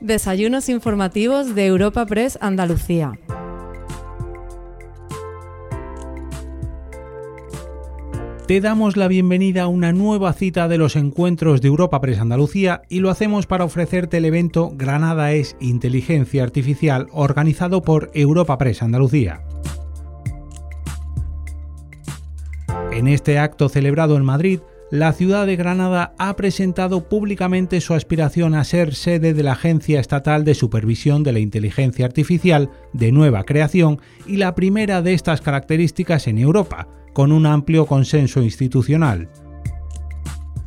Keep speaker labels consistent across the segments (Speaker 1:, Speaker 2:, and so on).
Speaker 1: Desayunos informativos de Europa Press Andalucía.
Speaker 2: Te damos la bienvenida a una nueva cita de los encuentros de Europa Press Andalucía y lo hacemos para ofrecerte el evento Granada es Inteligencia Artificial organizado por Europa Press Andalucía. En este acto celebrado en Madrid, la ciudad de Granada ha presentado públicamente su aspiración a ser sede de la Agencia Estatal de Supervisión de la Inteligencia Artificial de nueva creación y la primera de estas características en Europa, con un amplio consenso institucional.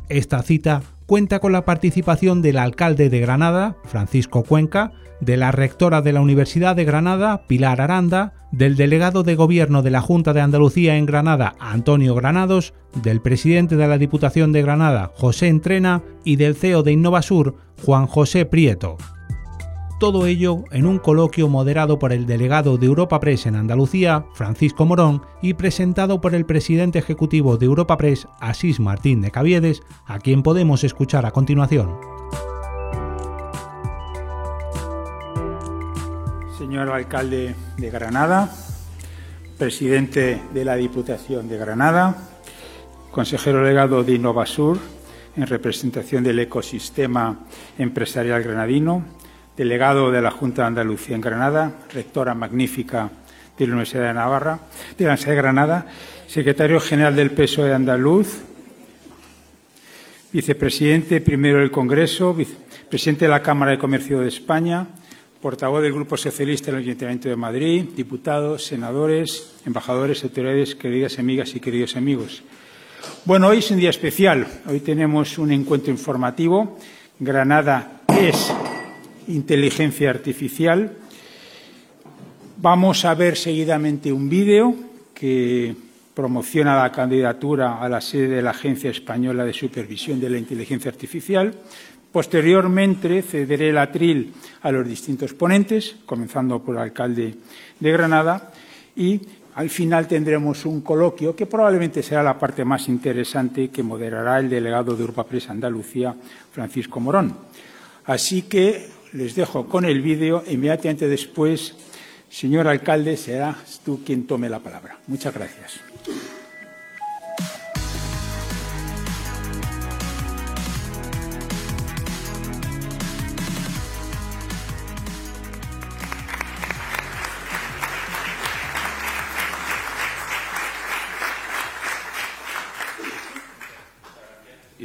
Speaker 2: Esta cita cuenta con la participación del alcalde de Granada, Francisco Cuenca, de la rectora de la Universidad de Granada, Pilar Aranda, del delegado de Gobierno de la Junta de Andalucía en Granada, Antonio Granados, del presidente de la Diputación de Granada, José Entrena, y del CEO de Innovasur, Juan José Prieto. Todo ello en un coloquio moderado por el delegado de Europa Press en Andalucía, Francisco Morón, y presentado por el presidente ejecutivo de Europa Press, Asís Martín de Caviedes, a quien podemos escuchar a continuación.
Speaker 3: Señor alcalde de Granada, presidente de la Diputación de Granada, consejero legado de Innovasur en representación del ecosistema empresarial granadino, delegado de la Junta de Andalucía en Granada, rectora magnífica de la Universidad de Navarra, de la Universidad de Granada, secretario general del PSOE de Andaluz, vicepresidente primero del Congreso, presidente de la Cámara de Comercio de España, portavoz del Grupo Socialista en el Ayuntamiento de Madrid, diputados, senadores, embajadores, autoridades, queridas amigas y queridos amigos. Bueno, hoy es un día especial. Hoy tenemos un encuentro informativo. Granada es inteligencia artificial. Vamos a ver seguidamente un vídeo que promociona la candidatura a la sede de la Agencia Española de Supervisión de la Inteligencia Artificial. Posteriormente cederé el atril a los distintos ponentes, comenzando por el alcalde de Granada, y al final tendremos un coloquio que probablemente será la parte más interesante que moderará el delegado de Europa Press Andalucía, Francisco Morón. Así que les dejo con el vídeo inmediatamente después, señor alcalde, serás tú quien tome la palabra. Muchas gracias.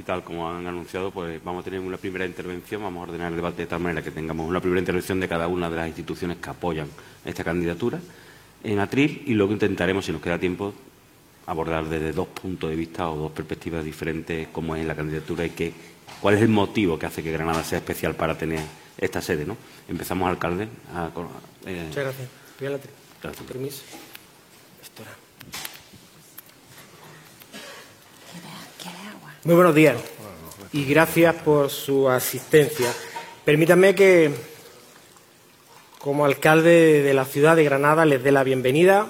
Speaker 4: Tal como han anunciado, pues vamos a tener una primera intervención, vamos a ordenar el debate de tal manera que tengamos una primera intervención de cada una de las instituciones que apoyan esta candidatura en atril y luego intentaremos, si nos queda tiempo, abordar desde dos puntos de vista o dos perspectivas diferentes cómo es la candidatura y qué, cuál es el motivo que hace que Granada sea especial para tener esta sede. ¿no? Empezamos, alcalde. A,
Speaker 5: eh... Muchas gracias. Gracias. Permiso. Muy buenos días y gracias por su asistencia. Permítanme que, como alcalde de la ciudad de Granada, les dé la bienvenida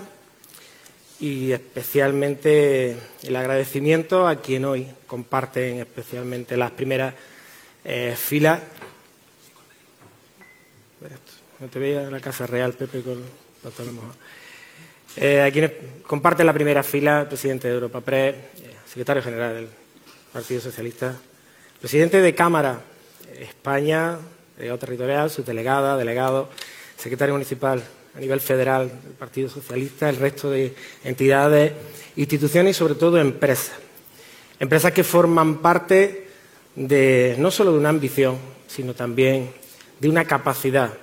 Speaker 5: y especialmente el agradecimiento a quien hoy comparten especialmente las primeras eh, filas. No te veía la Casa Real, Pepe, con eh, a quienes comparten la primera fila, el presidente de Europa Press, secretario general del Partido Socialista, presidente de Cámara España, delegado territorial, subdelegada, delegado, secretario municipal a nivel federal del Partido Socialista, el resto de entidades, instituciones y sobre todo empresas. Empresas que forman parte de no solo de una ambición, sino también de una capacidad.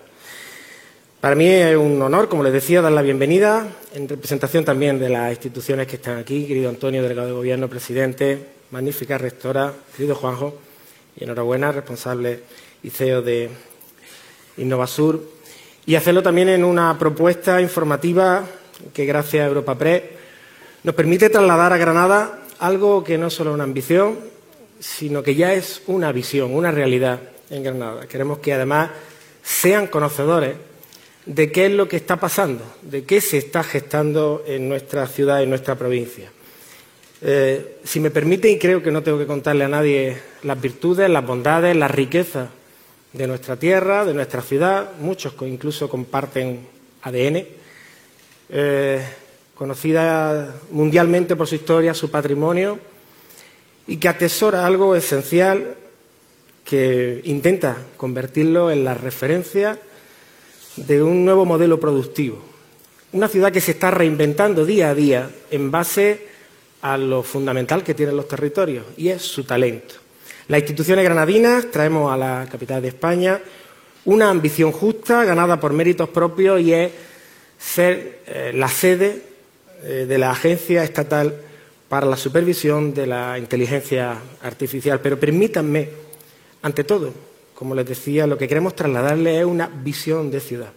Speaker 5: Para mí es un honor, como les decía, dar la bienvenida en representación también de las instituciones que están aquí, querido Antonio, delegado de Gobierno, presidente, magnífica rectora, querido Juanjo, y enhorabuena, responsable y CEO de Innovasur, y hacerlo también en una propuesta informativa que, gracias a Europa Press, nos permite trasladar a Granada algo que no es solo una ambición, sino que ya es una visión, una realidad en Granada. Queremos que además sean conocedores de qué es lo que está pasando, de qué se está gestando en nuestra ciudad, en nuestra provincia. Eh, si me permite, y creo que no tengo que contarle a nadie las virtudes, las bondades, las riquezas de nuestra tierra, de nuestra ciudad, muchos incluso comparten ADN, eh, conocida mundialmente por su historia, su patrimonio, y que atesora algo esencial que intenta convertirlo en la referencia de un nuevo modelo productivo. Una ciudad que se está reinventando día a día en base a lo fundamental que tienen los territorios, y es su talento. Las instituciones granadinas traemos a la capital de España una ambición justa, ganada por méritos propios, y es ser eh, la sede eh, de la Agencia Estatal para la Supervisión de la Inteligencia Artificial. Pero permítanme, ante todo, como les decía, lo que queremos trasladarles es una visión de ciudad.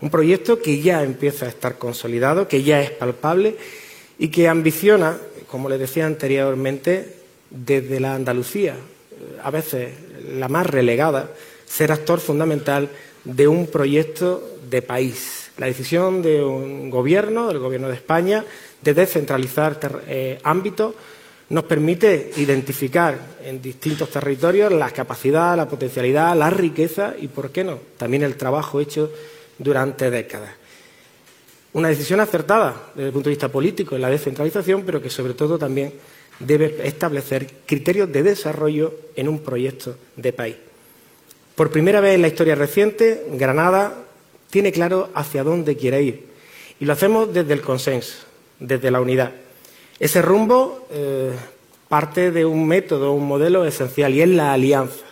Speaker 5: Un proyecto que ya empieza a estar consolidado, que ya es palpable y que ambiciona, como les decía anteriormente, desde la Andalucía, a veces la más relegada, ser actor fundamental de un proyecto de país. La decisión de un gobierno, del gobierno de España, de descentralizar eh, ámbitos nos permite identificar en distintos territorios la capacidad, la potencialidad, la riqueza y, ¿por qué no?, también el trabajo hecho durante décadas. Una decisión acertada desde el punto de vista político en la descentralización, pero que sobre todo también debe establecer criterios de desarrollo en un proyecto de país. Por primera vez en la historia reciente, Granada tiene claro hacia dónde quiere ir. Y lo hacemos desde el consenso, desde la unidad. Ese rumbo eh, parte de un método, un modelo esencial, y es la alianza.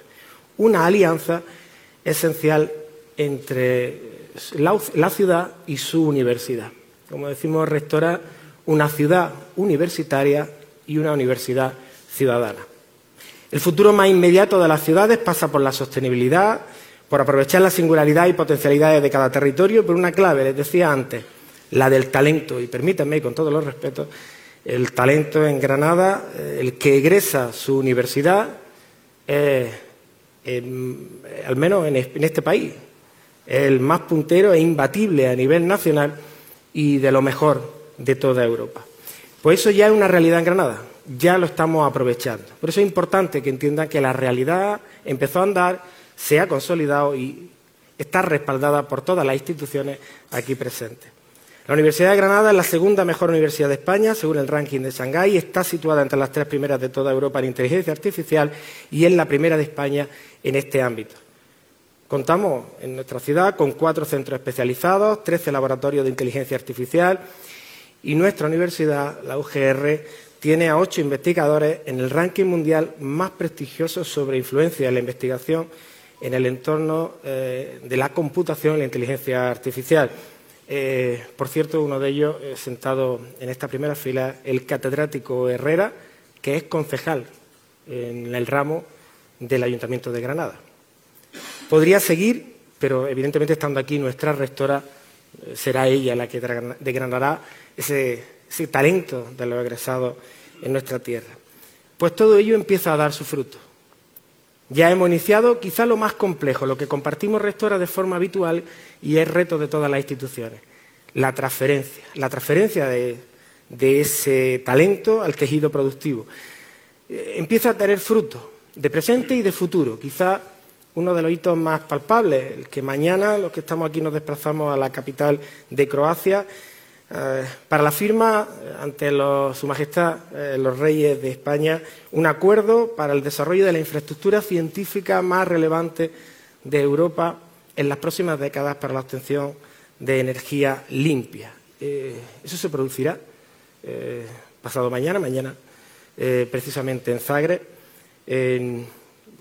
Speaker 5: Una alianza esencial entre la ciudad y su universidad. Como decimos, rectora, una ciudad universitaria y una universidad ciudadana. El futuro más inmediato de las ciudades pasa por la sostenibilidad, por aprovechar la singularidad y potencialidades de cada territorio, por una clave, les decía antes, la del talento. Y permítanme, con todos los respetos, el talento en Granada, eh, el que egresa su universidad, al menos en este país, el más puntero e imbatible a nivel nacional y de lo mejor de toda Europa. Pues eso ya es una realidad en Granada, ya lo estamos aprovechando. Por eso es importante que entiendan que la realidad empezó a andar, se ha consolidado y está respaldada por todas las instituciones aquí presentes. La Universidad de Granada es la segunda mejor universidad de España, según el ranking de Shanghái, está situada entre las tres primeras de toda Europa en inteligencia artificial y es la primera de España en este ámbito. Contamos en nuestra ciudad con cuatro centros especializados, trece laboratorios de inteligencia artificial y nuestra universidad, la UGR, tiene a ocho investigadores en el ranking mundial más prestigioso sobre influencia de la investigación en el entorno eh, de la computación y la inteligencia artificial. Eh, por cierto, uno de ellos, eh, sentado en esta primera fila, el catedrático Herrera, que es concejal en el ramo del Ayuntamiento de Granada. Podría seguir, pero evidentemente estando aquí nuestra rectora, será ella la que degranará ese, talento de los egresados en nuestra tierra. Pues todo ello empieza a dar su fruto. Ya hemos iniciado quizá lo más complejo, lo que compartimos rectora de forma habitual y es reto de todas las instituciones, la transferencia, la transferencia de, ese talento al tejido productivo. Eh, empieza a tener fruto de presente y de futuro. Quizá uno de los hitos más palpables, el que mañana los que estamos aquí nos desplazamos a la capital de Croacia eh, para la firma eh, ante Su Majestad eh, los Reyes de España un acuerdo para el desarrollo de la infraestructura científica más relevante de Europa en las próximas décadas para la obtención de energía limpia. eso se producirá pasado mañana, mañana precisamente en Zagreb,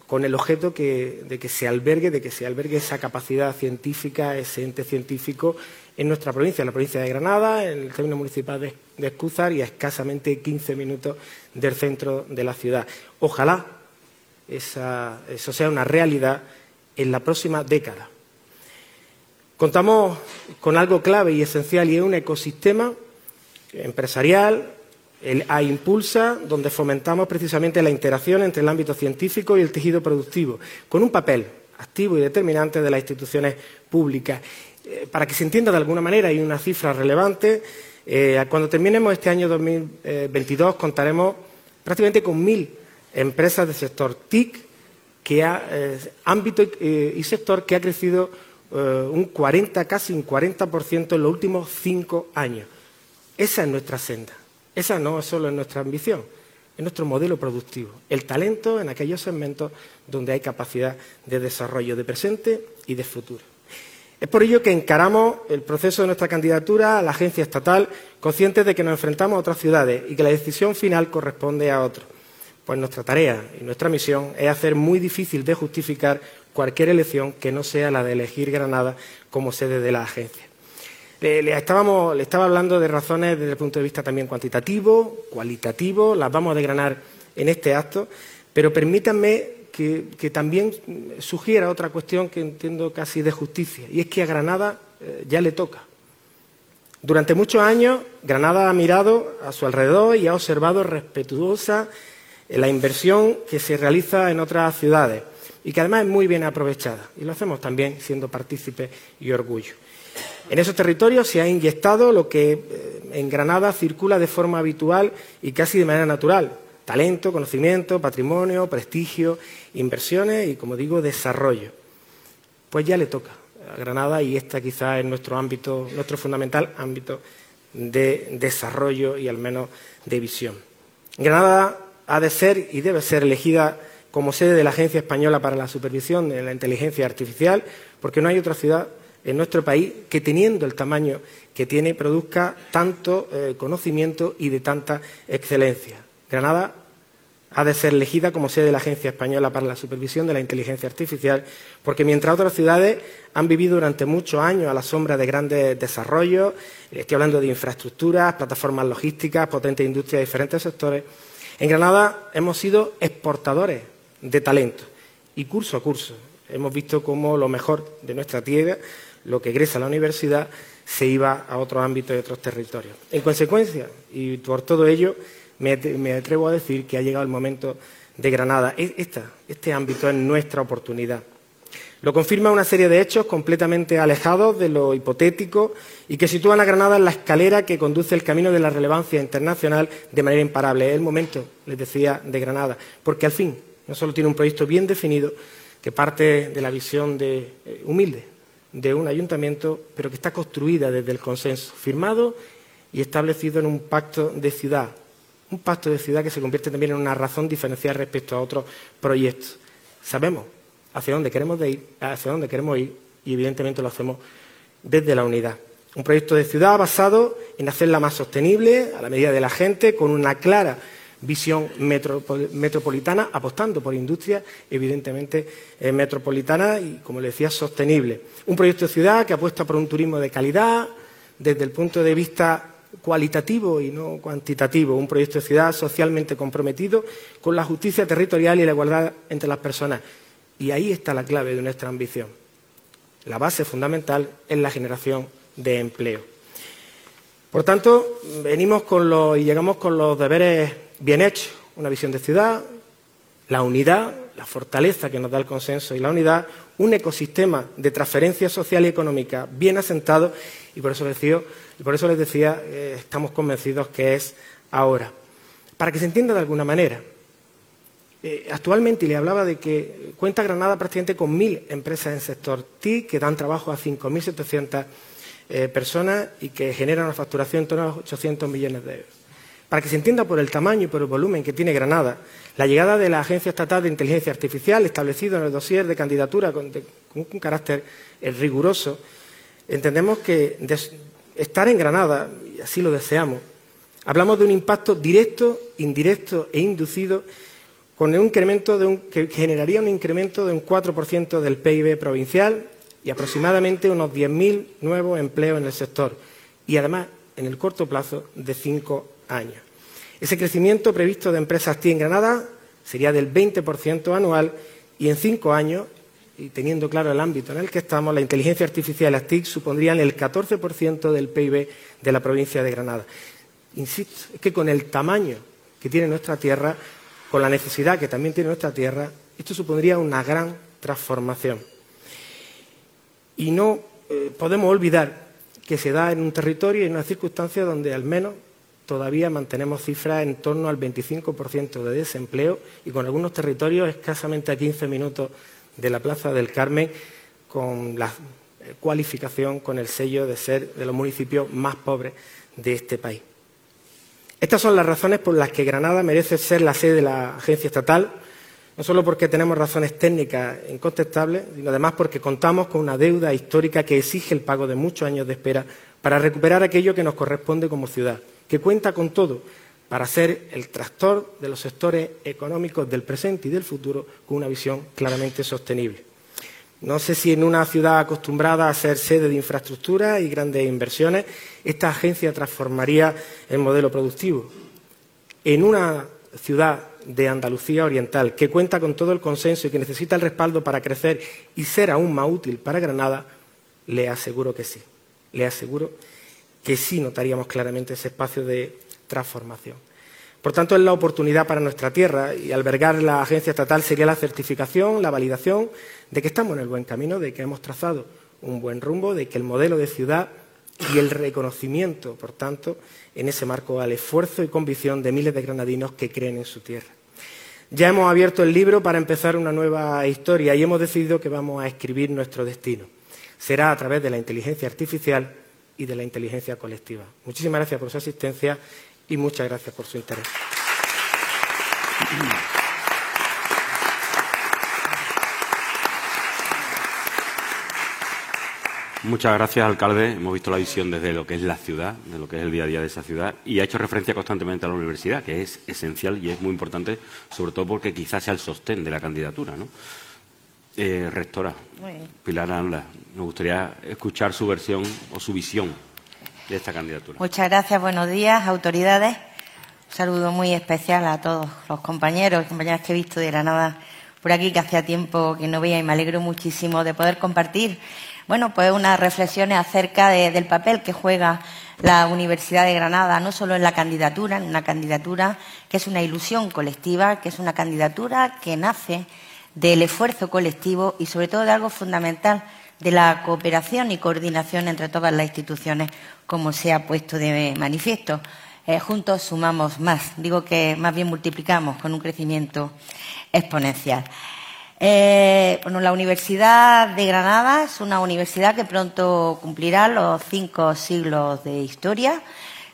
Speaker 5: con el objeto de que se albergue, de que se albergue esa capacidad científica, ese ente científico en nuestra provincia, en la provincia de Granada, en el término municipal de, Escúzar y a escasamente 15 minutos del centro de la ciudad. Ojalá eso sea una realidad en la próxima década. Contamos con algo clave y esencial y es un ecosistema empresarial, el A Impulsa, donde fomentamos precisamente la interacción entre el ámbito científico y el tejido productivo, con un papel activo y determinante de las instituciones públicas. Eh, para que se entienda de alguna manera, hay una cifra relevante. Eh, cuando terminemos este año 2022 contaremos prácticamente con mil empresas del sector TIC que ha, eh, ámbito eh, y, sector que ha crecido un 40, casi un 40% en los últimos cinco años. Esa es nuestra senda. Esa no solo es nuestra ambición, es nuestro modelo productivo. El talento en aquellos segmentos donde hay capacidad de desarrollo de presente y de futuro. Es por ello que encaramos el proceso de nuestra candidatura a la agencia estatal conscientes de que nos enfrentamos a otras ciudades y que la decisión final corresponde a otros. Pues nuestra tarea y nuestra misión es hacer muy difícil de justificar cualquier elección que no sea la de elegir Granada como sede de la agencia. Le, estaba hablando de razones desde el punto de vista también cuantitativo, cualitativo, las vamos a desgranar en este acto, pero permítanme que, también sugiera otra cuestión que entiendo casi de justicia, y es que a Granada eh, ya le toca. Durante muchos años, Granada ha mirado a su alrededor y ha observado respetuosa la inversión que se realiza en otras ciudades y que además es muy bien aprovechada. Y lo hacemos también siendo partícipes y orgullo. En esos territorios se ha inyectado lo que eh, en Granada circula de forma habitual y casi de manera natual, talento, conocimiento, patrimonio, prestigio, inversiones y, como digo, desarrollo. Pues ya le toca a Granada y esta quizá es nuestro ámbito, nuestro fundamental ámbito de desarrollo y al menos de visión. Granada ha de ser y debe ser elegida como sede de la Agencia Española para la Supervisión de la Inteligencia Artificial, porque no hay otra ciudad en nuestro país que, teniendo el tamaño que tiene, produzca tanto eh, conocimiento y de tanta excelencia. Granada ha de ser elegida como sede de la Agencia Española para la Supervisión de la Inteligencia Artificial, porque mientras otras ciudades han vivido durante muchos años a la sombra de grandes desarrollos, estoy hablando de infraestructuras, plataformas logísticas, potentes industrias de diferentes sectores, en Granada hemos sido exportadores de talento y curso a curso. Hemos visto cómo lo mejor de nuestra tierra, lo que egresa a la universidad, se iba a otros ámbitos y otros territorios. En consecuencia, y por todo ello, me, atrevo a decir que ha llegado el momento de Granada. E, este ámbito es nuestra oportunidad. Lo confirma una serie de hechos completamente alejados de lo hipotético y que sitúan a Granada en la escalera que conduce el camino de la relevancia internacional de manera imparable. Es el momento, les decía, de Granada, porque al fin no solo tiene un proyecto bien definido, que parte de la visión de, eh, humilde de un ayuntamiento, pero que está construida desde el consenso, firmado y establecido en un pacto de ciudad un pacto de ciudad que se convierte también en una razón diferencial respecto a otros proyectos. Sabemos hacia dónde queremos ir, hacia dónde queremos ir y evidentemente lo hacemos desde la unidad. Un proyecto de ciudad basado en hacerla más sostenible a la medida de la gente, con una clara visión metropolitana, apostando por industria, evidentemente metropolitana y, como le decía, sostenible. Un proyecto de ciudad que apuesta por un turismo de calidad, desde el punto de vista cualitativo y no cuantitativo, un proyecto de ciudad socialmente comprometido con la justicia territorial y la igualdad entre las personas. Y ahí está la clave de nuestra ambición. La base fundamental es la generación de empleo. Por tanto, venimos con los, y llegamos con los deberes bien hechos, una visión de ciudad, la unidad, la fortaleza que nos da el consenso y la unidad, un ecosistema de transferencia social y económica bien asentado y por eso les decía, por eso les decía eh, estamos convencidos que es ahora. Para que se entienda de alguna manera, eh, actualmente, le hablaba de que cuenta Granada prácticamente con mil empresas en sector TIC que dan trabajo a 5.700 eh, personas y que generan una facturación en torno a 800 millones de euros. Para que se entienda por el tamaño y por el volumen que tiene Granada, la llegada de la Agencia Estatal de Inteligencia Artificial, establecido en el dossier de candidatura con, un carácter eh, riguroso, entendemos que estar en Granada, y así lo deseamos, hablamos de un impacto directo, indirecto e inducido con un incremento que generaría un incremento de un 4% del PIB provincial y aproximadamente unos 10.000 nuevos empleos en el sector. Y además, en el corto plazo, de cinco años. Ese crecimiento previsto de empresas TI en Granada sería del 20% anual y en cinco años, y teniendo claro el ámbito en el que estamos, la inteligencia artificial y las TIC supondrían el 14% del PIB de la provincia de Granada. Insisto, es que con el tamaño que tiene nuestra tierra, con la necesidad que también tiene nuestra tierra, esto supondría una gran transformación. Y no eh, podemos olvidar que se da en un territorio y en una circunstancia donde al menos todavía mantenemos cifras en torno al 25% de desempleo y con algunos territorios escasamente a 15 minutos de la Plaza del Carmen con la cualificación, con el sello de ser de los municipios más pobres de este país. Estas son las razones por las que Granada merece ser la sede de la agencia estatal, no solo porque tenemos razones técnicas incontestables, sino además porque contamos con una deuda histórica que exige el pago de muchos años de espera para recuperar aquello que nos corresponde como ciudad, que cuenta con todo para ser el tractor de los sectores económicos del presente y del futuro con una visión claramente sostenible. No sé si en una ciudad acostumbrada a ser sede de infraestructura y grandes inversiones, esta agencia transformaría el modelo productivo. En una ciudad de Andalucía Oriental que cuenta con todo el consenso y que necesita el respaldo para crecer y ser aún más útil para Granada, le aseguro que sí. Le aseguro sí notaríamos claramente ese espacio de transformación. Por tanto, es la oportunidad para nuestra tierra y albergar la agencia estatal sería la certificación, la validación de que estamos en el buen camino, de que hemos trazado un buen rumbo, de que el modelo de ciudad y el reconocimiento, por tanto, en ese marco al esfuerzo y convicción de miles de granadinos que creen en su tierra. Ya hemos abierto el libro para empezar una nueva historia y hemos decidido que vamos a escribir nuestro destino. Será a través de la inteligencia artificial y de la inteligencia colectiva. Muchísimas gracias por su asistencia y muchas gracias por su interés.
Speaker 4: Muchas gracias, alcalde. Hemos visto la visión desde lo que es la ciudad, de lo que es el día a día de esa ciudad, y ha hecho referencia constantemente a la universidad, que es esencial y es muy importante, sobre todo porque quizás sea el sostén de la candidatura. ¿no? Eh, rectora, Pilar Anla, nos gustaría escuchar su versión o su visión de esta candidatura.
Speaker 6: Muchas gracias, buenos días, autoridades. Un saludo muy especial a todos los compañeros y compañeras que he visto de Granada por aquí, que hacía tiempo que no veía y me alegro muchísimo de poder compartir bueno, pues unas reflexiones acerca del papel que juega la Universidad de Granada, no solo en la candidatura, en una candidatura que es una ilusión colectiva, que es una candidatura que nace del esfuerzo colectivo y sobre todo de algo fundamental, de la cooperación y coordinación entre todas las instituciones, como se ha puesto de manifiesto. Eh, juntos sumamos más, digo que más bien multiplicamos con un crecimiento exponencial. Eh, bueno, la Universidad de Granada es una universidad que pronto cumplirá los cinco siglos de historia.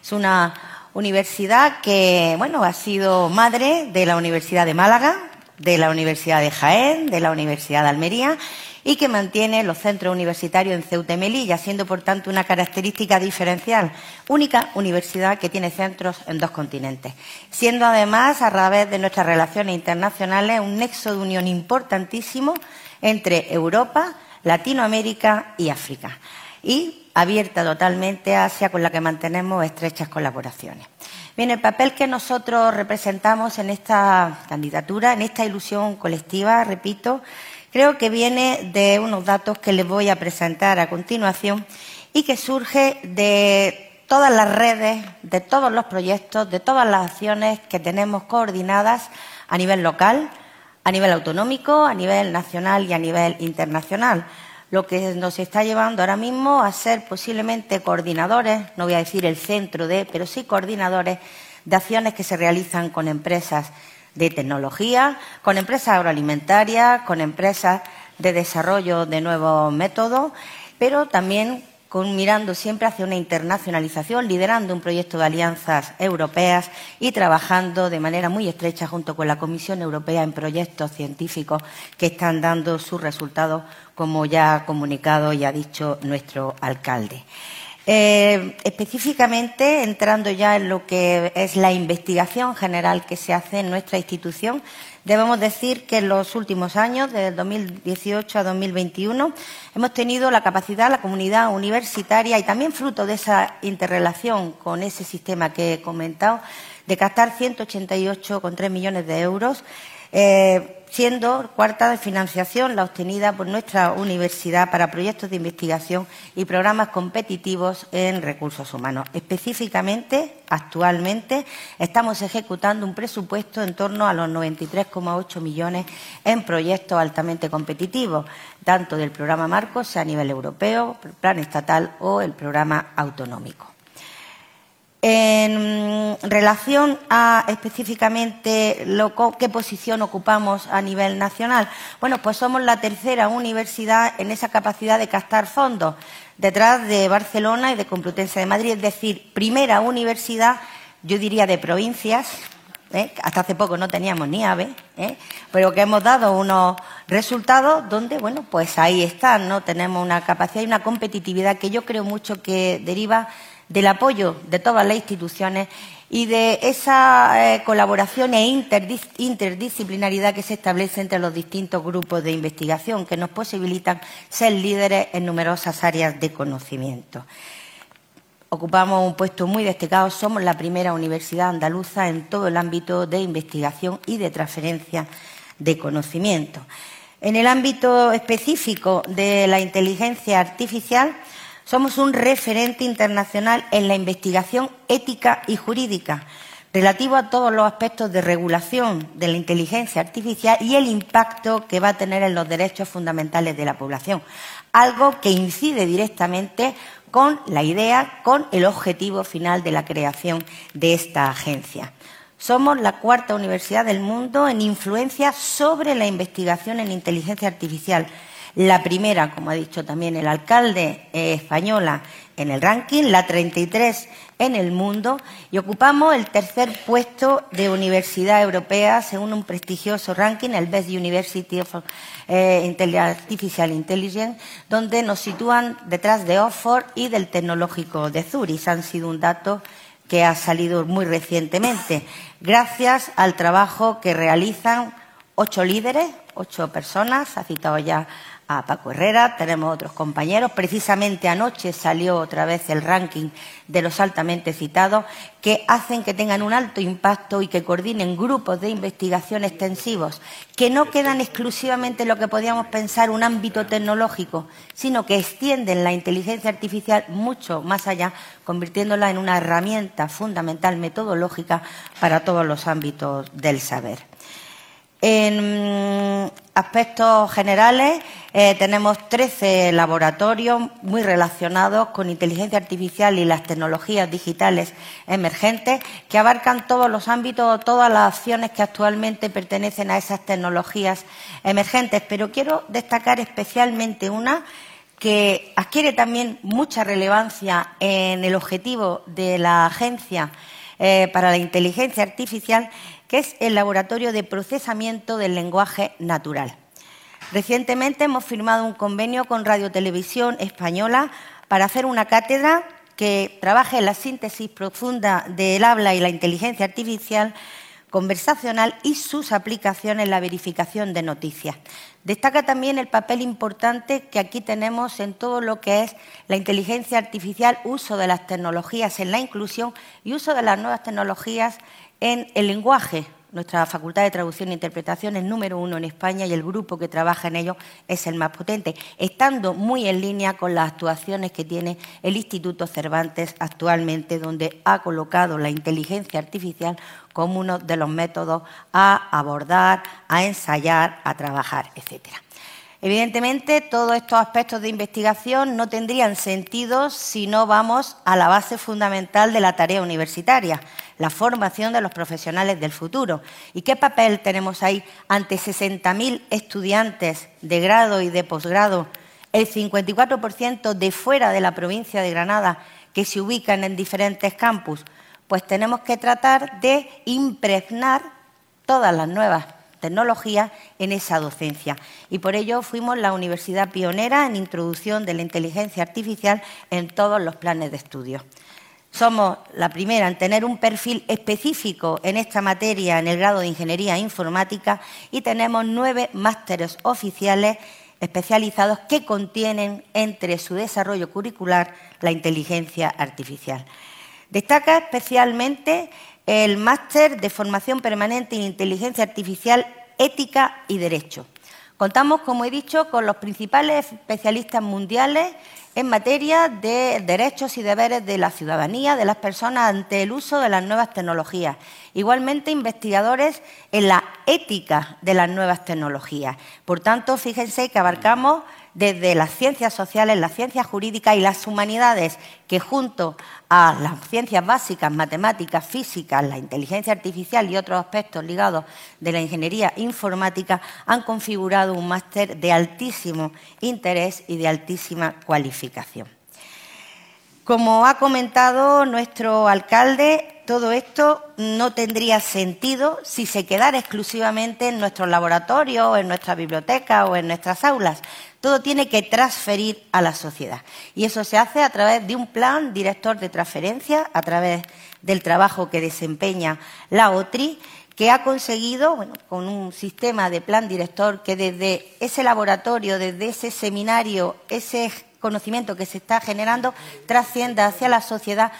Speaker 6: Es una universidad que, bueno, ha sido madre de la Universidad de Málaga, de la Universidad de Jaén, de la Universidad de Almería y que mantiene los centros universitarios en Ceuta y Melilla, siendo por tanto una característica diferencial, única universidad que tiene centros en dos continentes, siendo además a través de nuestras relaciones internacionales un nexo de unión importantísimo entre Europa, Latinoamérica y África, y abierta totalmente a Asia con la que mantenemos estrechas colaboraciones. Bien, el papel que nosotros representamos en esta candidatura, en esta ilusión colectiva, repito, creo que viene de unos datos que les voy a presentar a continuación y que surge de todas las redes, de todos los proyectos, de todas las acciones que tenemos coordinadas a nivel local, a nivel autonómico, a nivel nacional y a nivel internacional. Lo que nos está llevando ahora mismo a ser posiblemente coordinadores, no voy a decir el centro de, pero sí coordinadores de acciones que se realizan con empresas de tecnología, con empresas agroalimentarias, con empresas de desarrollo de nuevos métodos, pero también con, mirando siempre hacia una internacionalización, liderando un proyecto de alianzas europeas y trabajando de manera muy estrecha junto con la Comisión Europea en proyectos científicos que están dando sus resultados, como ya ha comunicado y ha dicho nuestro alcalde. Eh, específicamente, entrando ya en lo que es la investigación general que se hace en nuestra institución, debemos decir que en los últimos años, desde 2018 a 2021, hemos tenido la capacidad, la comunidad universitaria y también fruto de esa interrelación con ese sistema que he comentado, de captar 188,3 millones de euros. Eh, siendo cuarta de financiación la obtenida por nuestra universidad para proyectos de investigación y programas competitivos en recursos humanos. Específicamente, actualmente, estamos ejecutando un presupuesto en torno a los 93,8 millones en proyectos altamente competitivos, tanto del programa Marcos, sea a nivel europeo, plan estatal o el programa autonómico. En relación a específicamente qué posición ocupamos a nivel nacional, bueno, pues somos la tercera universidad en esa capacidad de captar fondos, detrás de Barcelona y de Complutense de Madrid, es decir, primera universidad, yo diría, de provincias, ¿eh? hasta hace poco no teníamos ni AVE, ¿eh? pero que hemos dado unos resultados donde, bueno, pues ahí están, ¿no? Tenemos una capacidad y una competitividad que yo creo mucho que deriva del apoyo de todas las instituciones y de esa eh, colaboración e interdisciplinaridad que se establece entre los distintos grupos de investigación que nos posibilitan ser líderes en numerosas áreas de conocimiento. Ocupamos un puesto muy destacado, somos la primera universidad andaluza en todo el ámbito de investigación y de transferencia de conocimiento. En el ámbito específico de la inteligencia artificial, somos un referente internacional en la investigación ética y jurídica relativo a todos los aspectos de regulación de la inteligencia artificial y el impacto que va a tener en los derechos fundamentales de la población, algo que incide directamente con la idea, con el objetivo final de la creación de esta agencia. Somos la cuarta universidad del mundo en influencia sobre la investigación en inteligencia artificial la primera, como ha dicho también el alcalde, eh, española en el ranking, la 33 en el mundo y ocupamos el tercer puesto de universidad europea según un prestigioso ranking, el Best University of eh, Artificial Intelligence, donde nos sitúan detrás de Oxford y del Tecnológico de Zurich. Han sido un dato que ha salido muy recientemente, gracias al trabajo que realizan ocho líderes, ocho personas, ha citado ya a Paco Herrera, tenemos otros compañeros. Precisamente anoche salió otra vez el ranking de los altamente citados que hacen que tengan un alto impacto y que coordinen grupos de investigación extensivos, que no quedan exclusivamente en lo que podíamos pensar un ámbito tecnológico, sino que extienden la inteligencia artificial mucho más allá, convirtiéndola en una herramienta fundamental metodológica para todos los ámbitos del saber. En aspectos generales, eh, tenemos 13 laboratorios muy relacionados con inteligencia artificial y las tecnologías digitales emergentes que abarcan todos los ámbitos, todas las acciones que actualmente pertenecen a esas tecnologías emergentes. Pero quiero destacar especialmente una que adquiere también mucha relevancia en el objetivo de la Agencia eh, para la Inteligencia Artificial que es el Laboratorio de Procesamiento del Lenguaje Natural. Recientemente hemos firmado un convenio con Radio Televisión Española para hacer una cátedra que trabaje en la síntesis profunda del habla y la inteligencia artificial conversacional y sus aplicaciones en la verificación de noticias. Destaca también el papel importante que aquí tenemos en todo lo que es la inteligencia artificial, uso de las tecnologías en la inclusión y uso de las nuevas tecnologías en el lenguaje. Nuestra Facultad de Traducción e Interpretación es número uno en España y el grupo que trabaja en ello es el más potente, estando muy en línea con las actuaciones que tiene el Instituto Cervantes actualmente, donde ha colocado la inteligencia artificial como uno de los métodos a abordar, a ensayar, a trabajar, etcétera. Evidentemente, todos estos aspectos de investigación no tendrían sentido si no vamos a la base fundamental de la tarea universitaria, la formación de los profesionales del futuro. ¿Y qué papel tenemos ahí ante 60.000 estudiantes de grado y de posgrado, el 54% de fuera de la provincia de Granada que se ubican en diferentes campus? Pues tenemos que tratar de impregnar todas las nuevas tecnología en esa docencia. Y por ello fuimos la universidad pionera en introducción de la inteligencia artificial en todos los planes de estudio. Somos la primera en tener un perfil específico en esta materia en el grado de Ingeniería Informática y tenemos nueve másteres oficiales especializados que contienen entre su desarrollo curricular la inteligencia artificial. Destaca especialmente el máster de formación permanente en inteligencia artificial, ética y derecho. Contamos, como he dicho, con los principales especialistas mundiales en materia de derechos y deberes de la ciudadanía, de las personas ante el uso de las nuevas tecnologías. Igualmente, investigadores en la ética de las nuevas tecnologías. Por tanto, fíjense que abarcamos desde las ciencias sociales, las ciencias jurídicas y las humanidades, que junto a las ciencias básicas, matemáticas, físicas, la inteligencia artificial y otros aspectos ligados de la ingeniería informática, han configurado un máster de altísimo interés y de altísima cualificación. Como ha comentado nuestro alcalde, todo esto no tendría sentido si se quedara exclusivamente en nuestros laboratorios, en nuestra biblioteca o en nuestras aulas. Todo tiene que transferir a la sociedad. Y eso se hace a través de un plan director de transferencia, a través del trabajo que desempeña la OTRI, que ha conseguido, con un sistema de plan director, que desde ese laboratorio, desde ese seminario, ese conocimiento que se está generando trascienda hacia la sociedad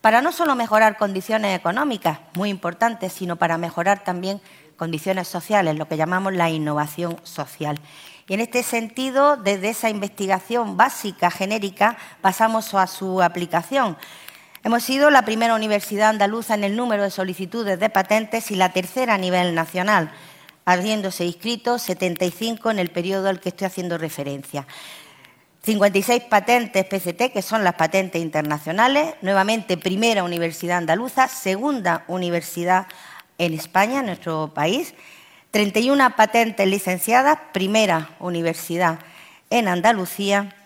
Speaker 6: para no solo mejorar condiciones económicas, muy importantes, sino para mejorar también condiciones sociales, lo que llamamos la innovación social. Y en este sentido, desde esa investigación básica, genérica, pasamos a su aplicación. Hemos sido la primera universidad andaluza en el número de solicitudes de patentes y la tercera a nivel nacional, habiéndose inscrito 75 en el periodo al que estoy haciendo referencia. 56 patentes PCT, que son las patentes internacionales, nuevamente primera universidad andaluza, segunda universidad en España, en nuestro país, 31 patentes licenciadas, primera universidad en Andalucía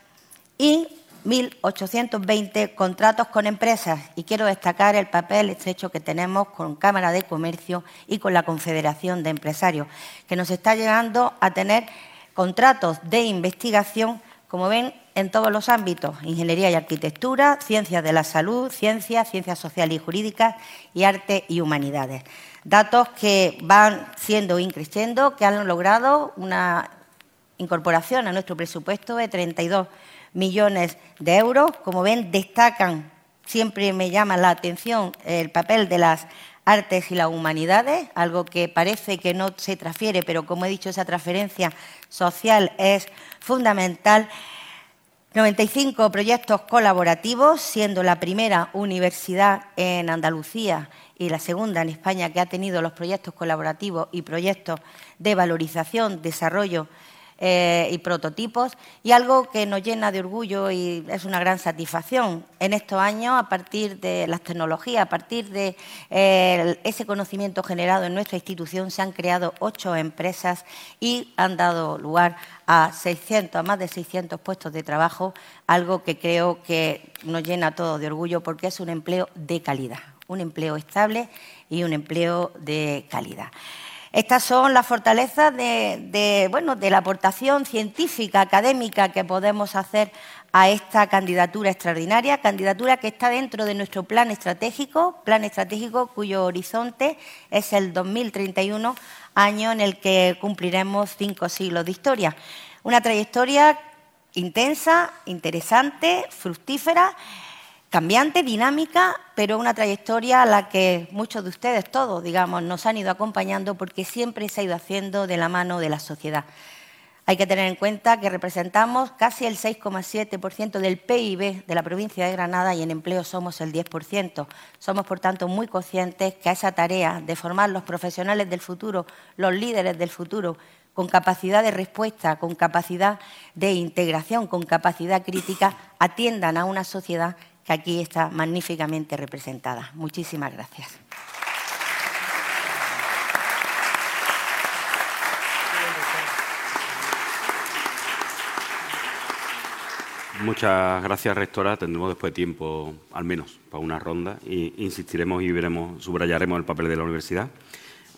Speaker 6: y 1.820 contratos con empresas. Y quiero destacar el papel estrecho que tenemos con Cámara de Comercio y con la Confederación de Empresarios, que nos está llegando a tener contratos de investigación como ven, en todos los ámbitos, ingeniería y arquitectura, ciencias de la salud, ciencias, ciencias sociales y jurídicas y arte y humanidades. Datos que van siendo increciendo, que han logrado una incorporación a nuestro presupuesto de 32 millones de euros. Como ven, destacan, siempre me llama la atención el papel de las artes y las humanidades, algo que parece que no se transfiere, pero como he dicho, esa transferencia social es fundamental. 95 proyectos colaborativos, siendo la primera universidad en Andalucía y la segunda en España que ha tenido los proyectos colaborativos y proyectos de valorización, desarrollo eh, y prototipos y algo que nos llena de orgullo y es una gran satisfacción. En estos años, a partir de las tecnologías, a partir de eh, ese conocimiento generado en nuestra institución, se han creado ocho empresas y han dado lugar a 600, a más de 600 puestos de trabajo, algo que creo que nos llena todo de orgullo porque es un empleo de calidad, un empleo estable y un empleo de calidad. Estas son las fortalezas de, la aportación científica, académica que podemos hacer a esta candidatura extraordinaria, candidatura que está dentro de nuestro plan estratégico, plan estratégico cuyo horizonte es el 2031, año en el que cumpliremos cinco siglos de historia. Una trayectoria intensa, interesante, fructífera cambiante, dinámica, pero una trayectoria a la que muchos de ustedes, todos, digamos, nos han ido acompañando porque siempre se ha ido haciendo de la mano de la sociedad. Hay que tener en cuenta que representamos casi el 6,7% del PIB de la provincia de Granada y en empleo somos el 10%. Somos, por tanto, muy conscientes que a esa tarea de formar los profesionales del futuro, los líderes del futuro, con capacidad de respuesta, con capacidad de integración, con capacidad crítica, atiendan a una sociedad que aquí está magníficamente representada. Muchísimas gracias.
Speaker 4: Muchas gracias, rectora. Tendremos después tiempo, al menos, para una ronda e insistiremos y veremos, subrayaremos el papel de la universidad.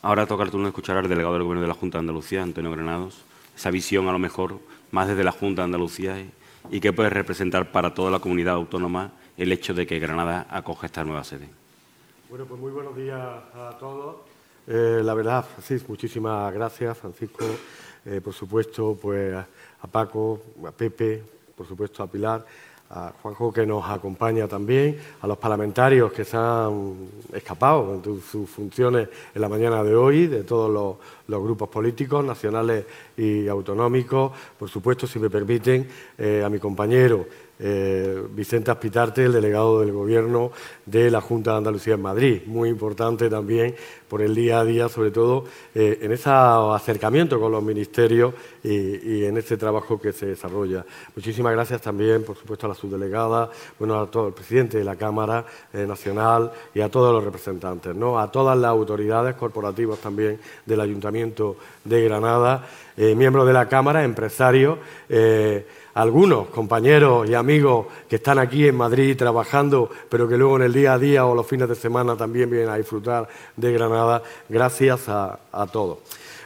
Speaker 4: Ahora toca el turno de escuchar al delegado del Gobierno de la Junta de Andalucía, Antonio Granados, esa visión a lo mejor más desde la Junta de Andalucía y, y qué puede representar para toda la comunidad autónoma el hecho de que Granada acoja esta nueva sede.
Speaker 7: Bueno, pues muy buenos días a todos. Eh, la verdad, Francisco, muchísimas gracias, Francisco, eh, por supuesto, pues a Paco, a Pepe, por supuesto a Pilar, a Juanjo que nos acompaña también, a los parlamentarios que se han escapado en sus funciones en la mañana de hoy, de todos los, grupos políticos, nacionales y autonómicos, por supuesto, si me permiten, eh, a mi compañero eh, Vicente Aspitarte, el delegado del Gobierno de la Junta de Andalucía en Madrid. Muy importante también por el día a día, sobre todo eh, en ese acercamiento con los ministerios y, en este trabajo que se desarrolla. Muchísimas gracias también, por supuesto, a la subdelegada, bueno, a todo el presidente de la Cámara eh, Nacional y a todos los representantes, ¿no? a todas las autoridades corporativas también del Ayuntamiento de Granada, miembros de la Cámara, empresarios algunos compañeros y amigos que están aquí en Madrid trabajando, pero que luego en el día a día o los fines de semana también vienen a disfrutar de Granada, gracias a, todos.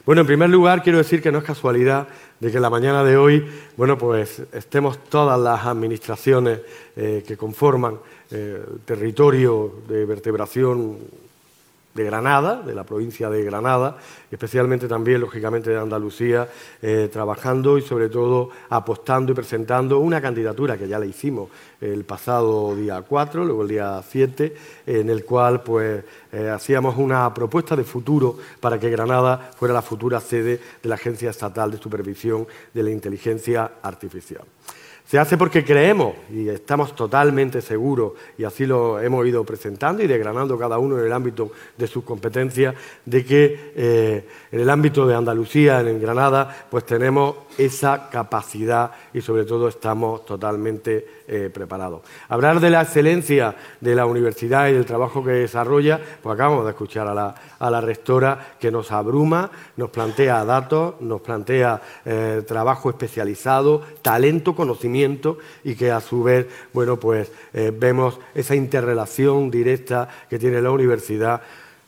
Speaker 7: Bueno, en primer lugar quiero decir que no es casualidad de que la mañana de hoy, bueno, pues estemos todas las administraciones eh, que conforman eh, el territorio de vertebración de Granada, de la provincia de Granada, especialmente también, lógicamente, de Andalucía, eh, trabajando y sobre todo apostando y presentando una candidatura que ya la hicimos el pasado día 4, luego el día 7, en el cual pues eh, hacíamos una propuesta de futuro para que Granada fuera la futura sede de la Agencia Estatal de Supervisión de la Inteligencia Artificial. Se hace porque creemos y estamos totalmente seguros, y así lo hemos ido presentando y desgranando cada uno en el ámbito de sus competencias, de que eh, en el ámbito de Andalucía, en Granada, pues tenemos esa capacidad y sobre todo estamos totalmente eh, preparados. Hablar de la excelencia de la universidad y del trabajo que desarrolla, pues acabamos de escuchar a la, rectora que nos abruma, nos plantea datos, nos plantea eh, trabajo especializado, talento, conocimiento y que a su vez, bueno, pues eh, vemos esa interrelación directa que tiene la universidad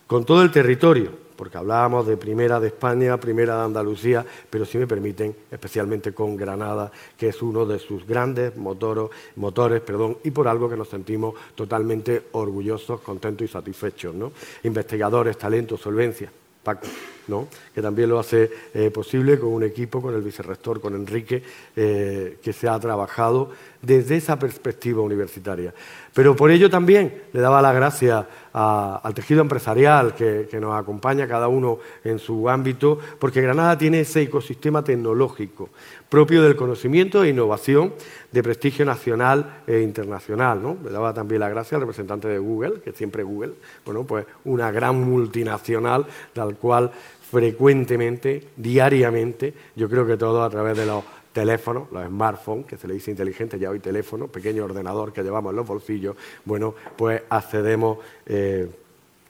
Speaker 7: con todo el territorio porque hablábamos de primera de España, primera de Andalucía, pero si me permiten, especialmente con Granada, que es uno de sus grandes motores, perdón, y por algo que nos sentimos totalmente orgullosos, contentos y satisfechos. ¿no? Investigadores, talento, solvencia. Paco, ¿no? que también lo hace eh, posible con un equipo, con el vicerrector, con Enrique, eh, que se ha trabajado desde esa perspectiva universitaria. Pero por ello también le daba la gracia al tejido empresarial que, nos acompaña cada uno en su ámbito, porque Granada tiene ese ecosistema tecnológico propio del conocimiento e innovación de prestigio nacional e internacional. ¿no? Le daba también la gracia al representante de Google, que siempre Google, bueno, pues una gran multinacional, tal cual frecuentemente, diariamente, yo creo que todo a través de los teléfonos, los smartphones, que se le dice inteligente ya hoy teléfono, pequeño ordenador que llevamos en los bolsillos, bueno, pues accedemos eh,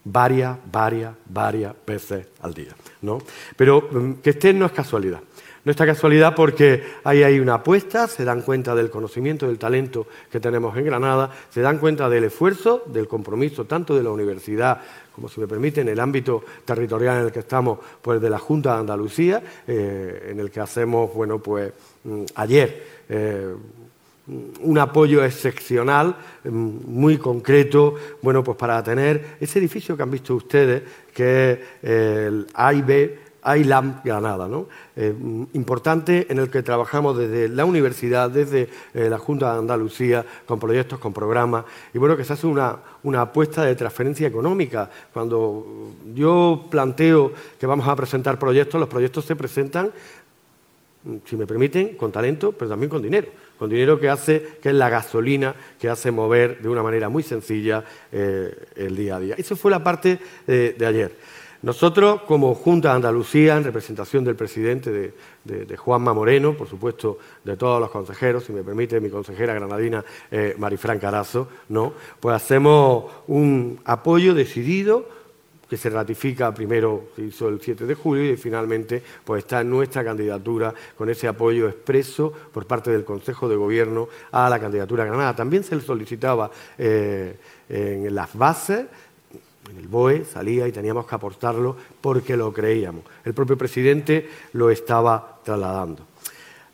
Speaker 7: varias, varias, varias veces al día. ¿no? Pero mm, que esté no es casualidad. No está casualidad porque ahí hay una apuesta, se dan cuenta del conocimiento, del talento que tenemos en Granada, se dan cuenta del esfuerzo, del compromiso tanto de la universidad como si me permiten, el ámbito territorial en el que estamos, pues de la Junta de Andalucía, eh, en el que hacemos, bueno, pues mm, ayer eh, un apoyo excepcional, mm, muy concreto, bueno, pues para tener ese edificio que han visto ustedes, que es el AIB ILAM Granada, ¿no? Eh, importante en el que trabajamos desde la universidad, desde eh, la Junta de Andalucía, con proyectos, con programas, y bueno, que se hace una, una apuesta de transferencia económica. Cuando yo planteo que vamos a presentar proyectos, los proyectos se presentan, si me permiten, con talento, pero también con dinero con dinero que hace, que es la gasolina que hace mover de una manera muy sencilla eh, el día a día. Eso fue la parte de ayer. Nosotros, como Junta de Andalucía, en representación del presidente de, Juanma Moreno, por supuesto de todos los consejeros, si me permite mi consejera granadina eh, Marifran Carazo, ¿no? pues hacemos un apoyo decidido que se ratifica primero, se hizo el 7 de julio y finalmente pues está nuestra candidatura con ese apoyo expreso por parte del Consejo de Gobierno a la candidatura a Granada. También se le solicitaba eh, en las bases en el BOE salía y teníamos que aportarlo porque lo creíamos. El propio presidente lo estaba trasladando.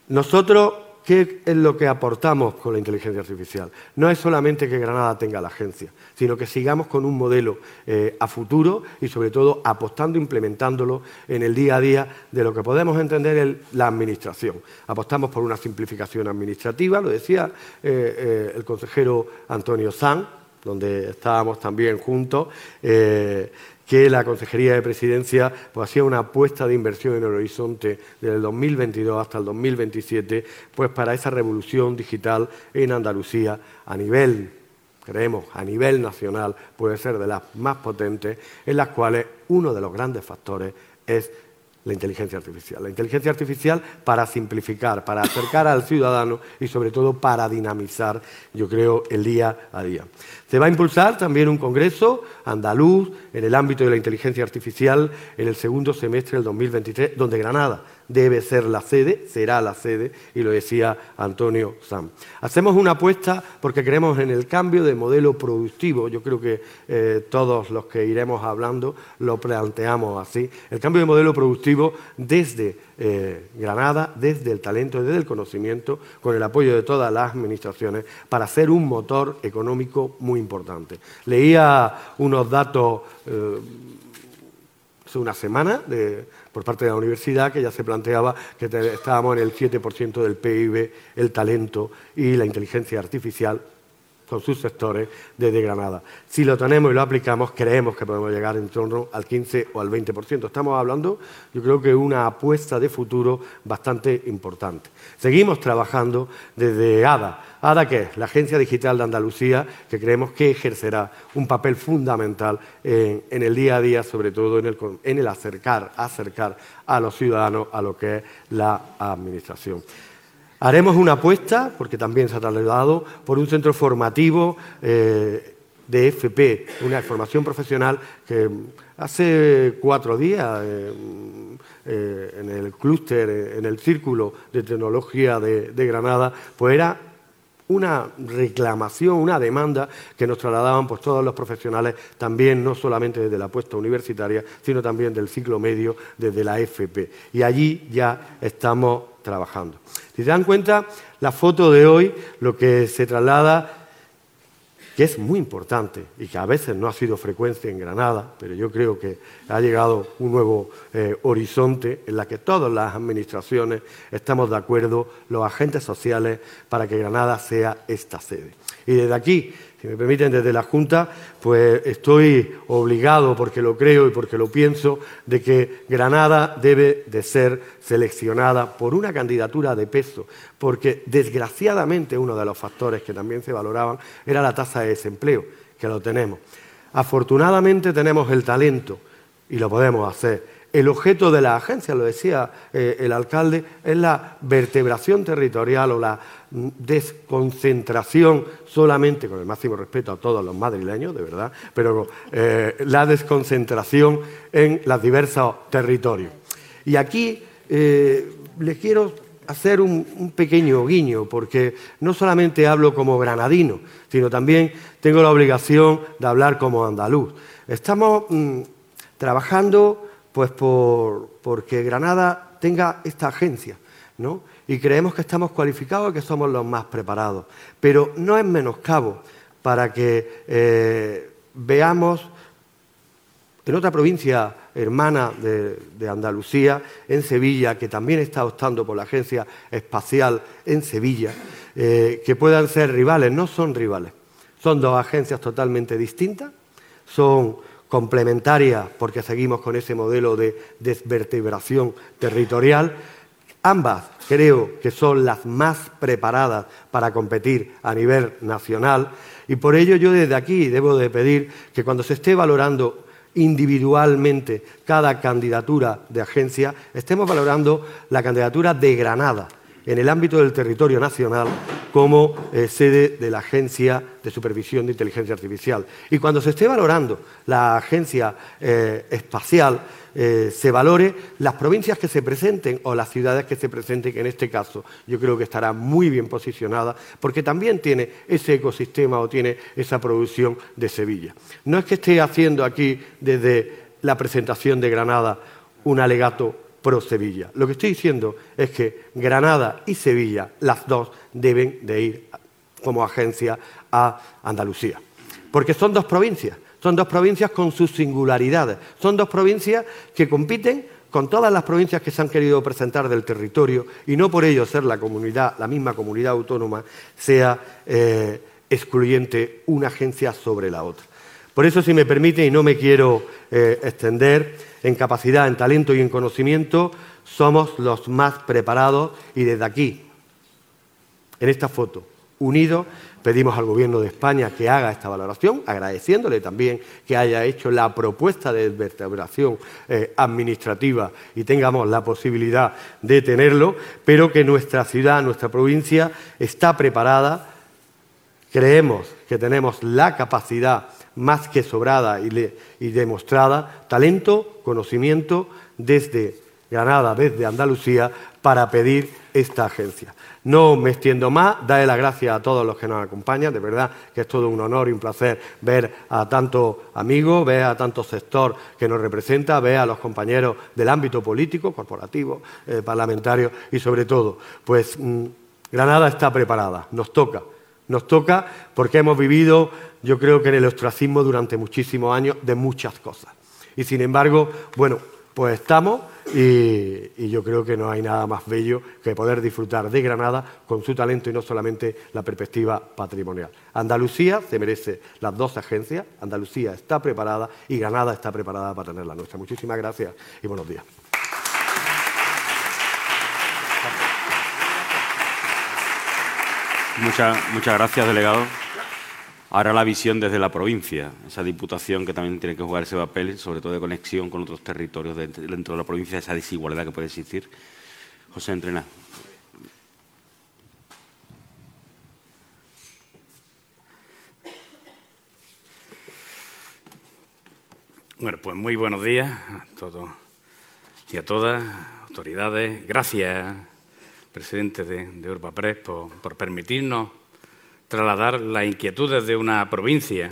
Speaker 7: Nosotros, ¿qué es lo que aportamos con la inteligencia artificial? No es solamente que Granada tenga la agencia, sino que sigamos con un modelo eh, a futuro y sobre todo apostando, implementándolo en el día a día de lo que podemos entender en la administración. Apostamos por una simplificación administrativa, lo decía eh, eh, el consejero Antonio Sanz, donde estábamos también juntos, eh, que la Consejería de Presidencia pues, hacía una apuesta de inversión en el horizonte desde el 2022 hasta el 2027, pues para esa revolución digital en Andalucía a nivel creemos, a nivel nacional, puede ser de las más potentes, en las cuales uno de los grandes factores es la inteligencia artificial. La inteligencia artificial para simplificar, para acercar al ciudadano y sobre todo para dinamizar, yo creo, el día a día. Se va a impulsar también un congreso andaluz en el ámbito de la inteligencia artificial en el segundo semestre del 2023, donde Granada debe ser la sede, será la sede, y lo decía Antonio Sam. Hacemos una apuesta porque creemos en el cambio de modelo productivo, yo creo que eh, todos los que iremos hablando lo planteamos así, el cambio de modelo productivo desde eh, Granada, desde el talento, desde el conocimiento, con el apoyo de todas las administraciones, para ser un motor económico muy importante. Leía unos datos eh, hace una semana de por parte de la universidad que ya se planteaba que estábamos en el 7% del PIB, el talento y la inteligencia artificial con sus sectores desde Granada. Si lo tenemos y lo aplicamos, creemos que podemos llegar en torno al 15 o al 20%. Estamos hablando, yo creo que una apuesta de futuro bastante importante. Seguimos trabajando desde ADA. ADA, que es la Agencia Digital de Andalucía, que creemos que ejercerá un papel fundamental en, el día a día, sobre todo en el, acercar a los ciudadanos a lo que es la Administración. Haremos una apuesta, porque también se ha trasladado, por un centro formativo eh, de FP, una formación profesional que hace cuatro días eh, eh, en el clúster, en el círculo de tecnología de, Granada, pues era una reclamación, una demanda que nos trasladaban pues, todos los profesionales, también no solamente desde la apuesta universitaria, sino también del ciclo medio, desde la FP. Y allí ya estamos trabajando. Si se dan cuenta, la foto de hoy lo que se traslada, que es muy importante y que a veces no ha sido frecuencia en Granada, pero yo creo que ha llegado un nuevo eh, horizonte en la que todas las administraciones estamos de acuerdo, los agentes sociales, para que Granada sea esta sede. Y desde aquí si me permiten, desde la Junta, pues estoy obligado, porque lo creo y porque lo pienso, de que Granada debe de ser seleccionada por una candidatura de peso, porque desgraciadamente uno de los factores que también se valoraban era la tasa de desempleo, que lo tenemos. Afortunadamente tenemos el talento y lo podemos hacer el objeto de la agencia, lo decía eh, el alcalde, es la vertebración territorial o la desconcentración solamente, con el máximo respeto a todos los madrileños, de verdad, pero eh, la desconcentración en los diversos territorios. Y aquí eh, les quiero hacer un, pequeño guiño, porque no solamente hablo como granadino, sino también tengo la obligación de hablar como andaluz. Estamos mm, trabajando pues por, porque Granada tenga esta agencia, ¿no? Y creemos que estamos cualificados y que somos los más preparados. Pero no es menoscabo para que eh, veamos en otra provincia hermana de, Andalucía, en Sevilla, que también está optando por la Agencia Espacial en Sevilla, eh, que puedan ser rivales. No son rivales, son dos agencias totalmente distintas, son complementarias, porque seguimos con ese modelo de desvertebración territorial. Ambas creo que son las más preparadas para competir a nivel nacional y por ello yo desde aquí debo de pedir que cuando se esté valorando individualmente cada candidatura de agencia, estemos valorando la candidatura de Granada en el ámbito del territorio nacional como eh, sede de la Agencia de Supervisión de Inteligencia Artificial. Y cuando se esté valorando la agencia eh, espacial, eh, se valore las provincias que se presenten o las ciudades que se presenten, que en este caso yo creo que estará muy bien posicionada, porque también tiene ese ecosistema o tiene esa producción de Sevilla. No es que esté haciendo aquí desde la presentación de Granada un alegato pro Sevilla. Lo que estoy diciendo es que Granada y Sevilla, las dos, deben de ir como agencia a Andalucía. Porque son dos provincias, son dos provincias con sus singularidades, son dos provincias que compiten con todas las provincias que se han querido presentar del territorio y no por ello ser la comunidad, la misma comunidad autónoma, sea eh, excluyente una agencia sobre la otra. Por eso, si me permite, y no me quiero eh, extender, en capacidad, en talento y en conocimiento, somos los más preparados y desde aquí, en esta foto, unidos. Pedimos al Gobierno de España que haga esta valoración, agradeciéndole también que haya hecho la propuesta de vertebración eh, administrativa y tengamos la posibilidad de tenerlo, pero que nuestra ciudad, nuestra provincia está preparada. Creemos que tenemos la capacidad más que sobrada y, demostrada, talento, conocimiento desde Granada, desde Andalucía, para pedir esta agencia. No me extiendo más, daré las gracias a todos los que nos acompañan, de verdad que es todo un honor y un placer ver a tanto amigos, ver a tanto sector que nos representa, ver a los compañeros del ámbito político, corporativo, eh, parlamentario y sobre todo, pues mm, Granada está preparada, nos toca, nos toca porque hemos vivido, yo creo que en el ostracismo durante muchísimos años de muchas cosas. Y sin embargo, bueno, pues estamos y, yo creo que no hay nada más bello que poder disfrutar de Granada con su talento y no solamente la perspectiva patrimonial. Andalucía se merece las dos agencias, Andalucía está preparada y Granada está preparada para tener la nuestra. Muchísimas gracias y buenos días.
Speaker 4: Muchas, muchas gracias, delegado. Ahora la visión desde la provincia, esa diputación que también tiene que jugar ese papel, sobre todo de conexión con otros territorios dentro de la provincia, esa desigualdad que puede existir. José Entrena.
Speaker 8: Bueno, pues muy buenos días a todos y a todas, autoridades. Gracias, presidente de, de Press, por permitirnos trasladar las inquietudes de una provincia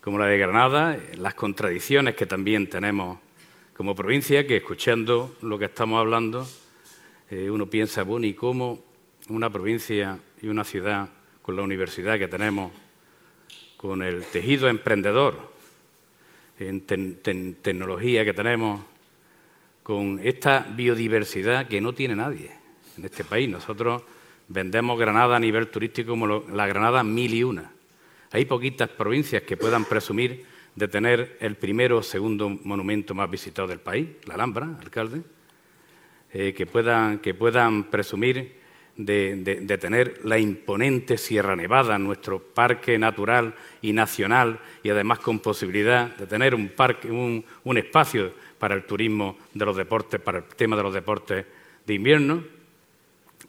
Speaker 8: como la de Granada, las contradicciones que también tenemos como provincia, que escuchando lo que estamos hablando, eh, uno piensa, bueno, ¿y cómo una provincia y una ciudad con la universidad que tenemos, con el tejido emprendedor, en tecnología que tenemos, con esta biodiversidad que no tiene nadie en este país? Nosotros vendemos Granada a nivel turístico como la Granada mil y una. Hay poquitas provincias que puedan presumir de tener el primero o segundo monumento más visitado del país, la Alhambra, alcalde, eh, que, puedan, que, puedan, presumir de, tener la imponente Sierra Nevada, nuestro parque natural y nacional, y además con posibilidad de tener un, parque, un espacio para el turismo de los deportes, para el tema de los deportes de invierno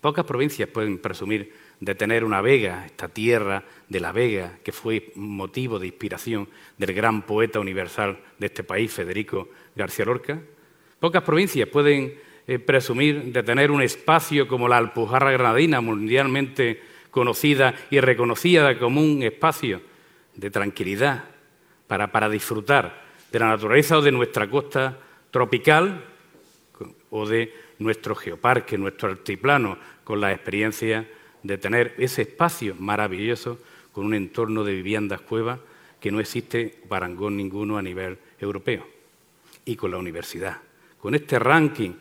Speaker 8: Pocas provincias pueden presumir de tener una vega, esta tierra de la vega, que fue motivo de inspiración del gran poeta universal de este país, Federico García Lorca. Pocas provincias pueden eh, presumir de tener un espacio como la Alpujarra Granadina, mundialmente conocida y reconocida como un espacio de tranquilidad para, para disfrutar de la naturaleza o de nuestra costa tropical o de nuestro geoparque, nuestro altiplano, con la experiencia de tener ese espacio maravilloso con un entorno de viviendas cuevas que no existe parangón ninguno a nivel europeo. Y con la universidad, con este ranking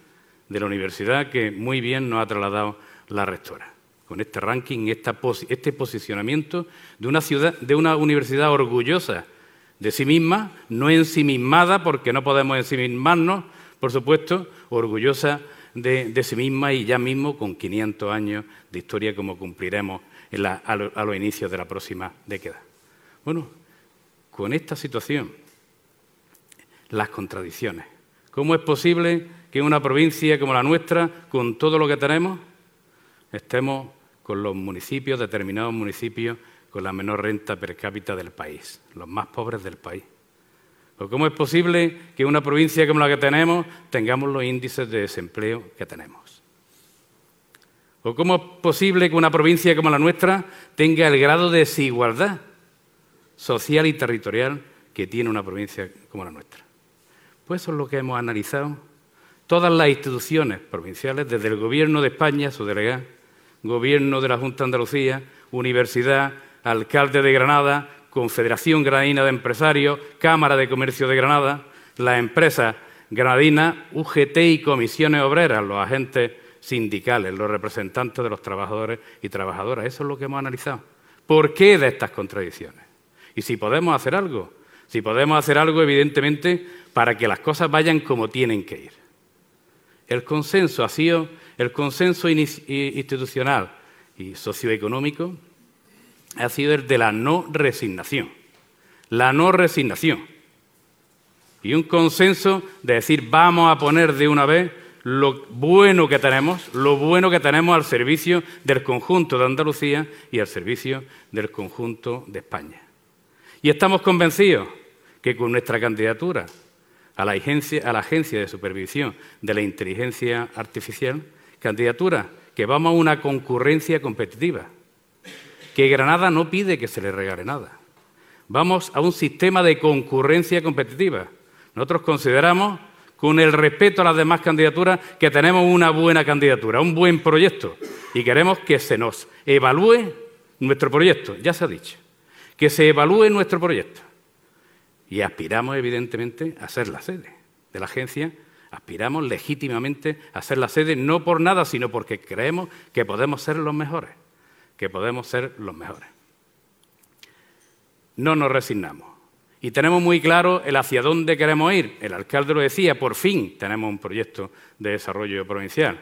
Speaker 8: de la universidad que muy bien nos ha trasladado la rectora. Con este ranking, este posicionamiento de una ciudad, de una universidad orgullosa de sí misma, no ensimismada, porque no podemos ensimismarnos, por supuesto, orgullosa de, sí misma y ya mismo con 500 años de historia como cumpliremos a, los inicios de la próxima década. Bueno, con esta situación, las contradicciones. ¿Cómo es posible que en una provincia como la nuestra, con todo lo que tenemos, estemos con los municipios, determinados municipios, con la menor renta per cápita del país, los más pobres del país? Cómo es posible que una provincia como la que tenemos tengamos los índices de desempleo que tenemos? ¿O cómo es posible que una provincia como la nuestra tenga el grado de desigualdad social y territorial que tiene una provincia como la nuestra? Pues eso es lo que hemos analizado todas las instituciones provinciales, desde el Gobierno de España, su delegado, Gobierno de la Junta de Andalucía, Universidad, Alcalde de Granada, Confederación Granadina de Empresarios, Cámara de Comercio de Granada, las empresas granadinas, UGT y comisiones obreras, los agentes sindicales, los representantes de los trabajadores y trabajadoras. Eso es lo que hemos analizado. ¿Por qué de estas contradicciones? Y si podemos hacer algo, si podemos hacer algo, evidentemente, para que las cosas vayan como tienen que ir. El consenso ha sido el consenso institucional y socioeconómico ha sido el de la no resignación. La no resignación. Y un consenso de decir, vamos a poner de una vez lo bueno que tenemos, lo bueno que tenemos al servicio del conjunto de Andalucía y al servicio del conjunto de España. Y estamos convencidos que con nuestra candidatura a la agencia, a la agencia de Supervisión de la Inteligencia Artificial, candidatura que vamos a una concurrencia competitiva, que Granada no pide que se le regale nada. Vamos a un sistema de concurrencia competitiva. Nosotros consideramos con el respeto a las demás candidaturas, que tenemos una buena candidatura, un buen proyecto, y queremos que se nos evalúe nuestro proyecto, ya se ha dicho, que se evalúe nuestro proyecto. Y aspiramos, evidentemente, a ser la sede de la agencia, aspiramos legítimamente a ser la sede, no por nada, sino porque creemos que podemos ser los mejores, que podemos ser los mejores. No nos resignamos y tenemos muy claro el hacia dónde queremos ir. El alcalde lo decía, por fin tenemos un proyecto de desarrollo provincial.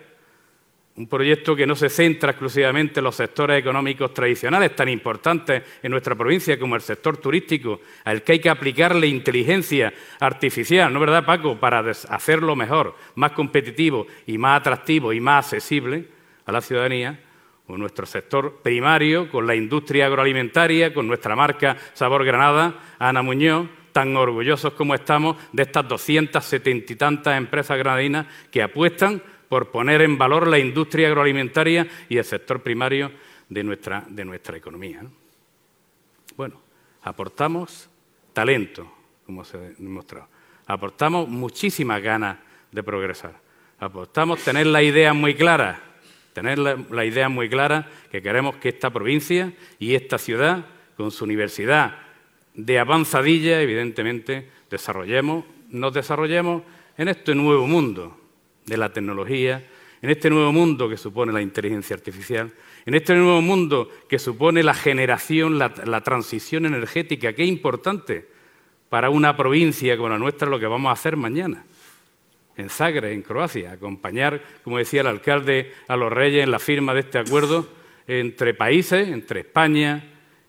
Speaker 8: Un proyecto que no se centra exclusivamente en los sectores económicos tradicionales tan importantes en nuestra provincia como el sector turístico, al que hay que aplicarle inteligencia artificial, ¿no es verdad, Paco?, para hacerlo mejor, más competitivo y más atractivo y más accesible a la ciudadanía, con nuestro sector primario, con la industria agroalimentaria, con nuestra marca Sabor Granada, Ana Muñoz, tan orgullosos como estamos de estas 270 y tantas empresas granadinas que apuestan por poner en valor la industria agroalimentaria y el sector primario de nuestra, de nuestra economía. Bueno, aportamos talento, como se ha demostrado. Aportamos muchísimas ganas de progresar. Aportamos tener la idea muy clara tener la, idea muy clara que queremos que esta provincia y esta ciudad, con su universidad de avanzadilla, evidentemente, desarrollemos, nos desarrollemos en este nuevo mundo de la tecnología, en este nuevo mundo que supone la inteligencia artificial, en este nuevo mundo que supone la generación, la, la transición energética, que es importante para una provincia como la nuestra lo que vamos a hacer mañana en Zagreb, en Croacia, acompañar, como decía el alcalde, a los reyes en la firma de este acuerdo entre países, entre España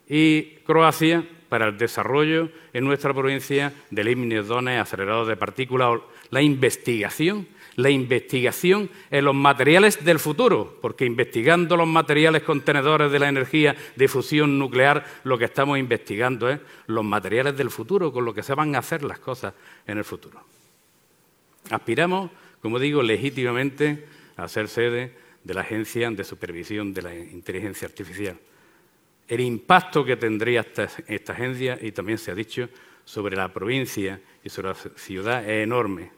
Speaker 8: y Croacia, para el desarrollo en nuestra provincia de límites dones acelerados de partículas, la investigación, la investigación en los materiales del futuro, porque investigando los materiales contenedores de la energía de fusión nuclear, lo que estamos investigando es los materiales del futuro, con lo que se van a hacer las cosas en el futuro. Aspiramos, como digo, legítimamente a ser sede de la Agencia de Supervisión de la Inteligencia Artificial. El impacto que tendría esta, agencia, y también se ha dicho, sobre la provincia y sobre la ciudad es enorme.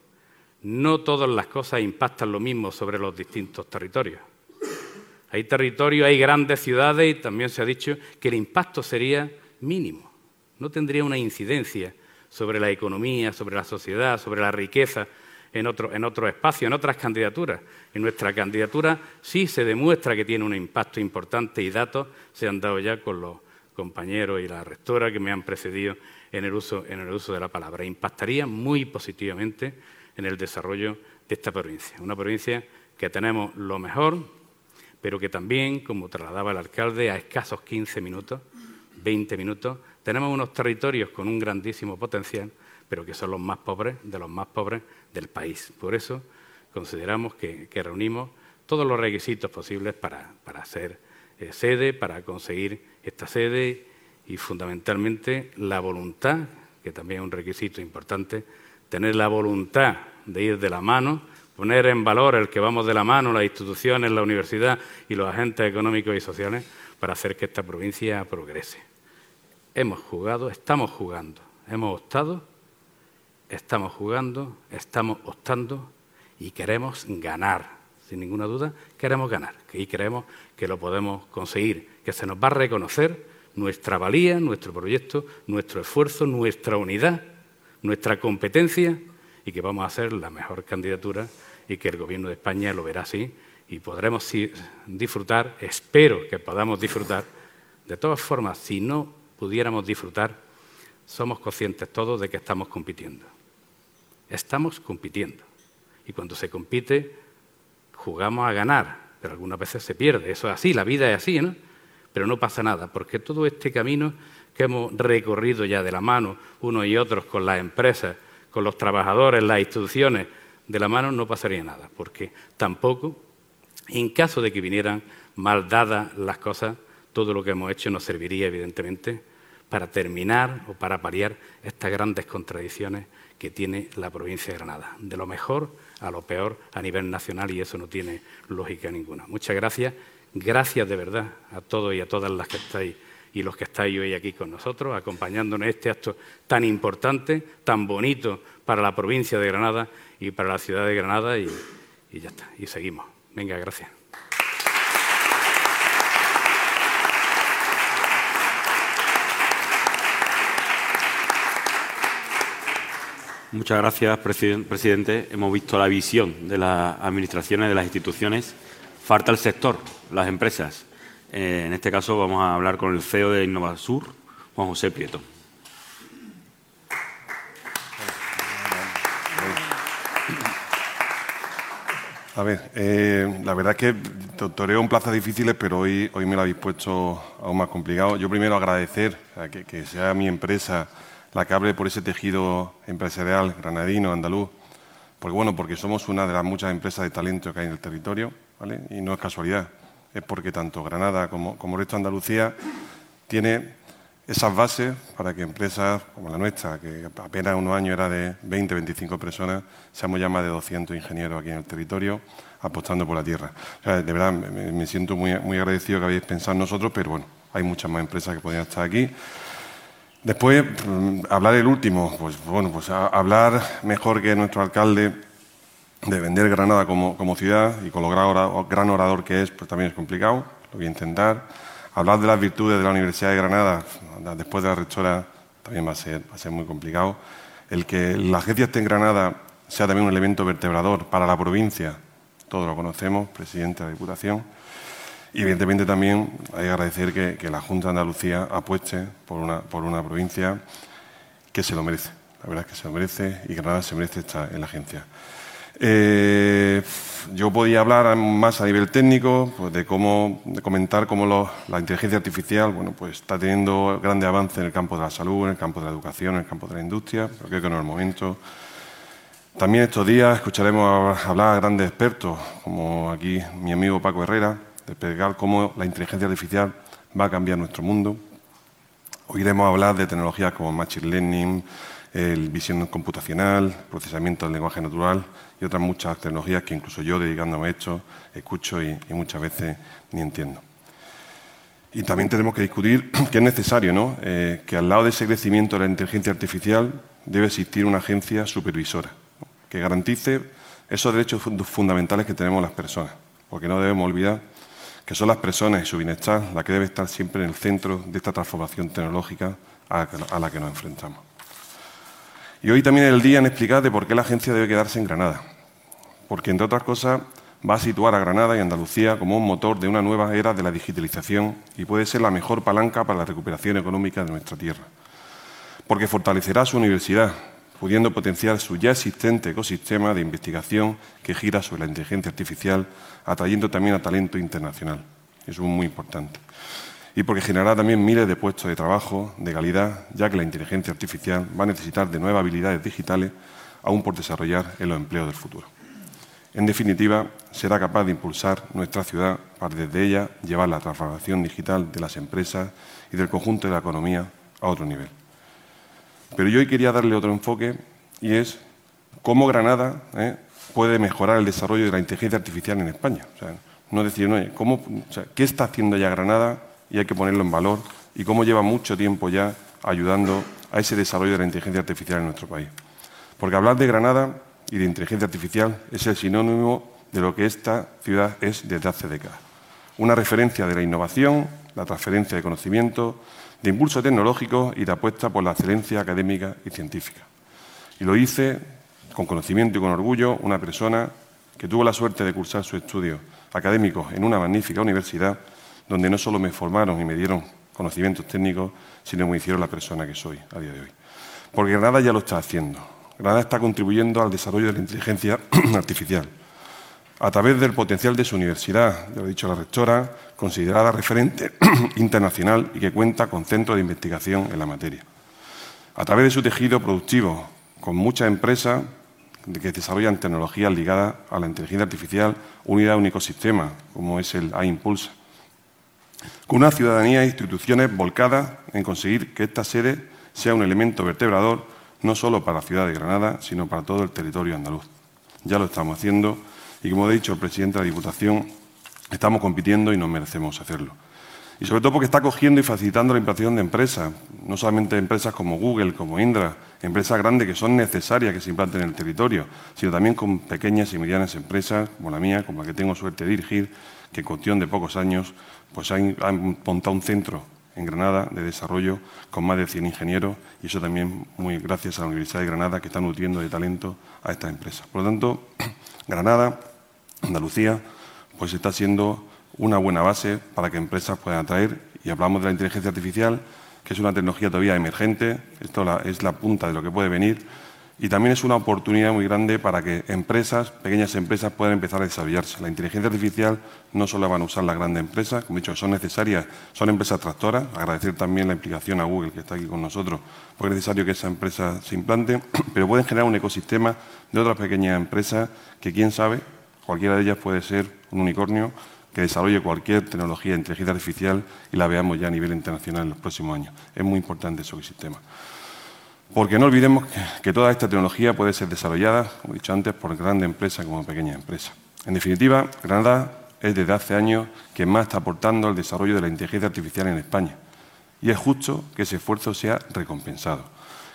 Speaker 8: No todas las cosas impactan lo mismo sobre los distintos territorios. Hay territorios, hay grandes ciudades y también se ha dicho que el impacto sería mínimo. No tendría una incidencia sobre la economía, sobre la sociedad, sobre la riqueza en otro, en otro espacio, en otras candidaturas. En nuestra candidatura sí se demuestra que tiene un impacto importante y datos se han dado ya con los compañeros y la rectora que me han precedido en el uso, en el uso de la palabra. Impactaría muy positivamente en el desarrollo de esta provincia. Una provincia que tenemos lo mejor, pero que también, como trasladaba el alcalde, a escasos 15 minutos, 20 minutos, tenemos unos territorios con un grandísimo potencial pero que son los más pobres de los más pobres del país. Por eso consideramos que, reunimos todos los requisitos posibles para, ser eh, sede, para conseguir esta sede y fundamentalmente la voluntad, que también es un requisito importante, tener la voluntad de ir de la mano, poner en valor el que vamos de la mano, las instituciones, la universidad y los agentes económicos y sociales para hacer que esta provincia progrese. Hemos jugado, estamos jugando, hemos optado estamos jugando, estamos optando y queremos ganar. Sin ninguna duda, queremos ganar y creemos que lo podemos conseguir, que se nos va a reconocer nuestra valía, nuestro proyecto, nuestro esfuerzo, nuestra unidad, nuestra competencia y que vamos a ser la mejor candidatura y que el Gobierno de España lo verá así y podremos disfrutar, espero que podamos disfrutar. De todas formas, si no pudiéramos disfrutar, somos conscientes todos de que estamos compitiendo. Estamos compitiendo. Y cuando se compite, jugamos a ganar, pero algunas veces se pierde. Eso es así, la vida es así, ¿no? pero no pasa nada, porque todo este camino que hemos recorrido ya de la mano unos y otros con las empresas, con los trabajadores, las instituciones, de la mano no pasaría nada, porque tampoco, en caso de que vinieran mal dadas las cosas, todo lo que hemos hecho nos serviría, evidentemente, para terminar o para paliar estas grandes contradicciones que tiene la provincia de Granada, de lo mejor a lo peor a nivel nacional y eso no tiene lógica ninguna. Muchas gracias, gracias de verdad a todos y a todas las que estáis y los que estáis hoy aquí con nosotros, acompañándonos en este acto tan importante, tan bonito para la provincia de Granada y para la ciudad de Granada y, y ya está, y seguimos. Venga, gracias.
Speaker 4: Muchas gracias, presidente. Hemos visto la visión de las administraciones, de las instituciones. Falta el sector, las empresas. Eh, en este caso vamos a hablar con el CEO de Innovasur, Juan José Prieto.
Speaker 9: A ver, eh, la verdad es que toreo un plazo difíciles, pero hoy, hoy me lo habéis puesto aún más complicado. Yo primero agradecer a que sea mi empresa la que hable por ese tejido empresarial granadino, andaluz, porque bueno, porque somos una de las muchas empresas de talento que hay en el territorio, ¿vale? Y no es casualidad, es porque tanto Granada como, como el resto de Andalucía tiene esas bases para que empresas como la nuestra, que apenas unos años era de 20, 25 personas, seamos ya más de 200 ingenieros aquí en el territorio apostando por la tierra. de verdad, me, me, siento muy, muy agradecido que habéis pensado en nosotros, pero bueno, hay muchas más empresas que podrían estar aquí. Después, mm, hablar el último, pues bueno, pues hablar mejor que nuestro alcalde de vender Granada como, ciudad y con lo gran, orador que es, pues también es complicado, lo voy a intentar. Hablar de las virtudes de la Universidad de Granada, después de la rectora, también va a ser, va a ser muy complicado. El que la agencia esté en Granada sea también un elemento vertebrador para la provincia, todos lo conocemos, presidente de la Diputación y evidentemente también hay que agradecer que, la Junta de Andalucía apueste por una, por una provincia que se lo merece. La verdad es que se lo merece y Granada se merece estar en la agencia. Eh, yo podía hablar más a nivel técnico, pues de cómo, comentar cómo la inteligencia artificial, bueno, pues está teniendo grandes avances en el campo de la salud, en el campo de la educación, en el campo de la industria, pero creo que no es el momento. También estos días escucharemos hablar a grandes expertos, como aquí mi amigo Paco Herrera, de cómo la inteligencia artificial va a cambiar nuestro mundo. Oiremos hablar de tecnologías como Machine Learning, el visión computacional, procesamiento del lenguaje natural y otras muchas tecnologías que incluso yo, dedicándome a esto, escucho y, muchas veces ni entiendo. Y también tenemos que discutir que es necesario ¿no? Eh, que al lado de ese crecimiento de la inteligencia artificial debe existir una agencia supervisora que garantice esos derechos fundamentales que tenemos las personas, porque no debemos olvidar que son las personas y su bienestar la que debe estar siempre en el centro de esta transformación tecnológica a la que nos enfrentamos. Y hoy también es el día en explicar de por qué la agencia debe quedarse en Granada. Porque, entre otras cosas, va a situar a Granada y Andalucía como un motor de una nueva era de la digitalización y puede ser la mejor palanca para la recuperación económica de nuestra tierra. Porque fortalecerá su universidad, pudiendo potenciar su ya existente ecosistema de investigación que gira sobre la inteligencia artificial, atrayendo también a talento internacional. Eso es muy importante. Y porque generará también miles de puestos de trabajo de calidad, ya que la inteligencia artificial va a necesitar de nuevas habilidades digitales aún por desarrollar en los empleos del futuro. En definitiva, será capaz de impulsar nuestra ciudad para desde ella llevar la transformación digital de las empresas y del conjunto de la economía a otro nivel. Pero yo hoy quería darle otro enfoque y es cómo Granada ¿eh? puede mejorar el desarrollo de la inteligencia artificial en España. O sea, no decir, no, ¿cómo, ¿qué está haciendo ya Granada? Y hay que ponerlo en valor. Y cómo lleva mucho tiempo ya ayudando a ese desarrollo de la inteligencia artificial en nuestro país. Porque hablar de Granada y de inteligencia artificial es el sinónimo de lo que esta ciudad es desde hace décadas. Una referencia de la innovación, la transferencia de conocimiento, de impulso tecnológico y de apuesta por la excelencia académica y científica. Y lo hice con conocimiento y con orgullo una persona que tuvo la suerte de cursar sus estudios académicos en una magnífica universidad donde no solo me formaron y me dieron conocimientos técnicos, sino que me hicieron la persona que soy a día de hoy. Porque Granada ya lo está haciendo. Granada está contribuyendo al desarrollo de la inteligencia artificial. a través del potencial de su universidad, ya lo ha dicho la rectora, considerada referente internacional y que cuenta con centros de investigación en la materia. A través de su tejido productivo, con muchas empresas que desarrollan tecnologías ligadas a la inteligencia artificial unida a un ecosistema, como es el A-Impulsa. Con una ciudadanía e instituciones volcadas en conseguir que esta sede sea un elemento vertebrador no solo para la ciudad de Granada, sino para todo el territorio andaluz. Ya lo estamos haciendo y, como ha dicho el presidente de la Diputación, estamos compitiendo y nos merecemos hacerlo. Y sobre todo porque está cogiendo y facilitando la implantación de empresas, no solamente empresas como Google, como Indra, empresas grandes que son necesarias que se implanten en el territorio, sino también con pequeñas y medianas empresas, como la mía, como la que tengo suerte de dirigir, que en cuestión de pocos años pues han, han montado un centro en Granada de desarrollo con más de 100 ingenieros y eso también muy gracias a la Universidad de Granada que está nutriendo de talento a estas empresas. Por lo tanto, Granada, Andalucía, pues está siendo una buena base para que empresas puedan atraer y hablamos de la inteligencia artificial, que es una tecnología todavía emergente, esto es la punta de lo que puede venir y también es una oportunidad muy grande para que empresas, pequeñas empresas, puedan empezar a desarrollarse. La inteligencia artificial no solo van a usar las grandes empresas, como he dicho, son necesarias, son empresas tractoras. Agradecer también la implicación a Google, que está aquí con nosotros, porque es necesario que esa empresa se implante, pero pueden generar un ecosistema de otras pequeñas empresas que, quién sabe, cualquiera de ellas puede ser un unicornio que desarrolle cualquier tecnología de inteligencia artificial y la veamos ya a nivel internacional en los próximos años. Es muy importante ese ecosistema. Porque no olvidemos que, toda esta tecnología puede ser desarrollada, como he dicho antes, por grandes empresas como pequeñas empresas. En definitiva, Granada es desde hace años quien más está aportando al desarrollo de la inteligencia artificial en España. Y es justo que ese esfuerzo sea recompensado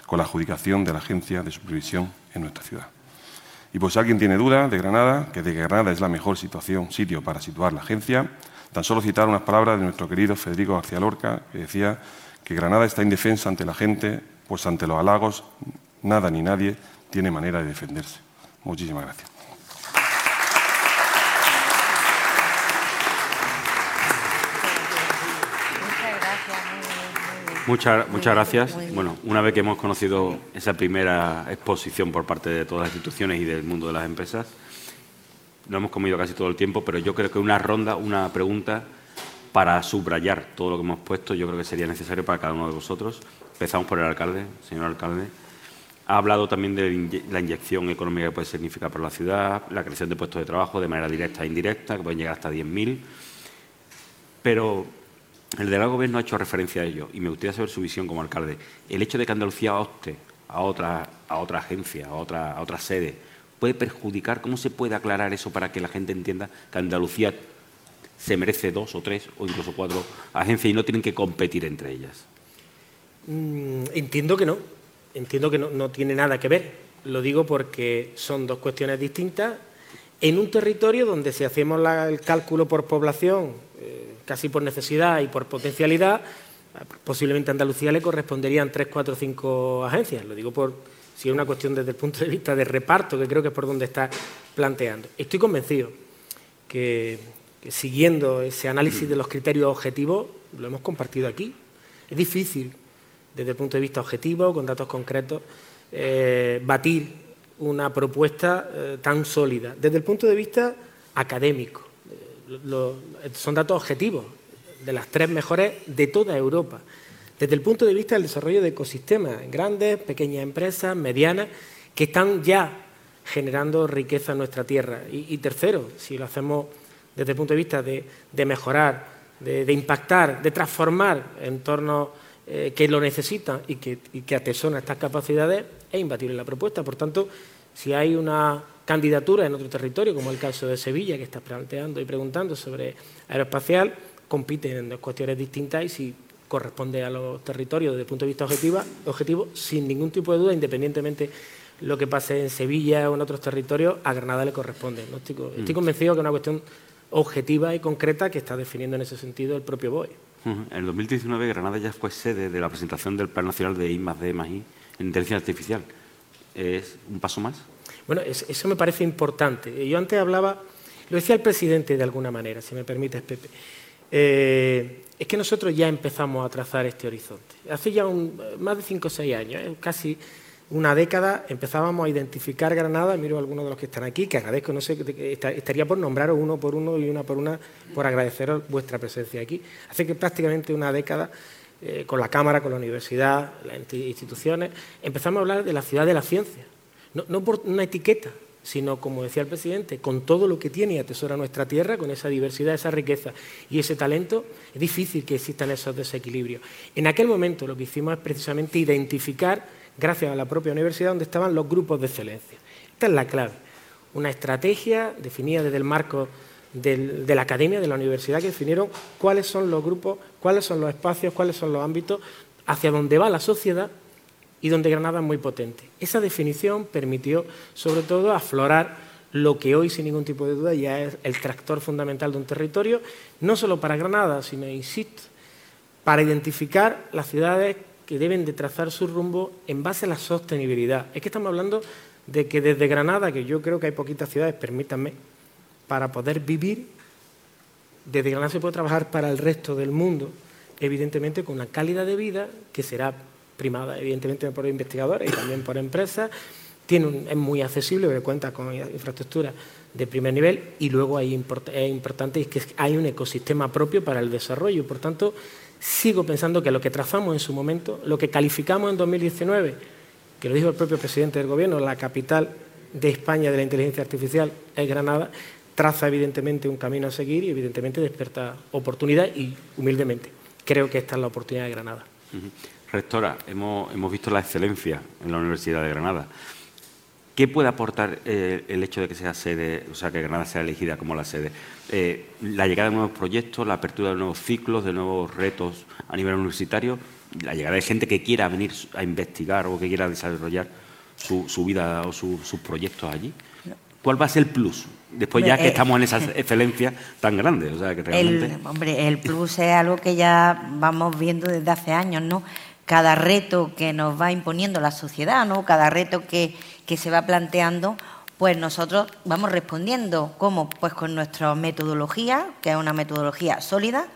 Speaker 9: con la adjudicación de la Agencia de Supervisión en nuestra ciudad. Y pues si alguien tiene duda de Granada, que de Granada es la mejor situación, sitio para situar la agencia, tan solo citar unas palabras de nuestro querido Federico García Lorca, que decía que Granada está indefensa ante la gente pues ante los halagos nada ni nadie tiene manera de defenderse. Muchísimas gracias.
Speaker 4: Muchas, muchas gracias. Bueno, una vez que hemos conocido esa primera exposición por parte de todas las instituciones y del mundo de las empresas, lo hemos comido casi todo el tiempo, pero yo creo que una ronda, una pregunta para subrayar todo lo que hemos puesto, yo creo que sería necesario para cada uno de vosotros. Empezamos por el alcalde, señor alcalde. Ha hablado también de la inyección económica que puede significar para la ciudad, la creación de puestos de trabajo de manera directa e indirecta, que pueden llegar hasta 10.000. Pero el del gobierno ha hecho referencia a ello y me gustaría saber su visión como alcalde. El hecho de que Andalucía opte a otra, a otra agencia, a otra, a otra sede, puede perjudicar. ¿Cómo se puede aclarar eso para que la gente entienda que Andalucía se merece dos o tres o incluso cuatro agencias y no tienen que competir entre ellas?
Speaker 5: Mm, entiendo que no, entiendo que no, tiene nada que ver. Lo digo porque son dos cuestiones distintas. En un territorio donde si hacemos el cálculo por población, eh, casi por necesidad y por potencialidad, posiblemente a Andalucía le corresponderían tres, cuatro, cinco agencias. Lo digo por si es una cuestión desde el punto de vista de reparto, que creo que es por donde está planteando. Estoy convencido que siguiendo ese análisis de los criterios objetivos, lo hemos compartido aquí. Es difícil desde el punto de vista objetivo, con datos concretos, eh, batir una propuesta eh, tan sólida. Desde el punto de vista académico, son datos objetivos de las tres mejores de toda Europa. Desde el punto de vista del desarrollo de ecosistemas, grandes, pequeñas empresas, medianas, que están ya generando riqueza en nuestra tierra. Y, tercero, si lo hacemos desde el punto de vista de, mejorar, de, impactar, de transformar entornos eh, que lo necesita y que, y estas capacidades, es imbatible la propuesta. Por tanto, si hay una candidatura en otro territorio, como el caso de Sevilla, que está planteando y preguntando sobre aeroespacial, compiten en dos cuestiones distintas y si corresponde a los territorios desde el punto de vista objetivo, objetivo sin ningún tipo de duda, independientemente lo que pase en Sevilla o en otros territorios, a Granada le corresponde. Estoy, estoy, mm. convencido que es una cuestión objetiva y concreta que está definiendo en ese sentido el propio BOE.
Speaker 4: En el 2019 Granada ya fue sede de la presentación del Plan Nacional de I D más I en inteligencia artificial. ¿Es un paso más?
Speaker 5: Bueno, eso me parece importante. Yo antes hablaba, lo decía el presidente de alguna manera, si me permites, Pepe. Eh, es que nosotros ya empezamos a trazar este horizonte. Hace ya más de cinco o seis años, eh, casi una década empezábamos a identificar Granada, miro a algunos de los que están aquí, que agradezco, no sé, estaría por nombraros uno por uno y una por una por agradeceros vuestra presencia aquí. Hace que prácticamente una década, eh, con la Cámara, con la universidad, las instituciones, empezamos a hablar de la ciudad de la ciencia, no, por una etiqueta, sino, como decía el presidente, con todo lo que tiene y atesora nuestra tierra, con esa diversidad, esa riqueza y ese talento, es difícil que existan esos desequilibrios. En aquel momento lo que hicimos es precisamente identificar, gracias a la propia universidad, dónde estaban los grupos de excelencia. Esta es la clave. Una estrategia definida desde el marco de la academia, de la universidad, que definieron cuáles son los grupos, cuáles son los espacios, cuáles son los ámbitos hacia dónde va la sociedad y donde Granada es muy potente. Esa definición permitió, sobre todo, aflorar lo que hoy, sin ningún tipo de duda, ya es el tractor fundamental de un territorio, no solo para Granada, sino, insisto, para identificar las ciudades que deben de trazar su rumbo en base a la sostenibilidad. Es que estamos hablando de que desde Granada, que yo creo que hay poquitas ciudades, permítanme, para poder vivir, desde Granada se puede trabajar para el resto del mundo, evidentemente con una calidad de vida que será primada evidentemente por investigadores y también por empresas. Tiene es muy accesible, porque cuenta con infraestructura de primer nivel y luego hay es importante que hay un ecosistema propio para el desarrollo. Por tanto, sigo pensando que lo que trazamos en su momento, lo que calificamos en 2019, que lo dijo el propio presidente del Gobierno, la capital de España de la inteligencia artificial es Granada, traza evidentemente un camino a seguir y evidentemente despierta oportunidad y humildemente creo que esta es la oportunidad de Granada.
Speaker 4: Rectora, hemos, visto la excelencia en la Universidad de Granada. ¿Qué puede aportar eh, el hecho de que sea sede, o sea, que Granada sea elegida como la sede? Eh, la llegada de nuevos proyectos, la apertura de nuevos ciclos, de nuevos retos a nivel universitario, la llegada de gente que quiera venir a investigar o que quiera desarrollar su, vida o sus proyectos allí. ¿Cuál va a ser el plus? Después ya que eh, estamos en esa excelencia tan grande. O sea, que realmente...
Speaker 6: el, hombre, el plus es algo que ya vamos viendo desde hace años, ¿no? Cada reto que nos va imponiendo la sociedad, ¿no? cada reto que, se va planteando, pues nosotros vamos respondiendo. ¿Cómo? Pues con nuestra metodología, que es una metodología sólida,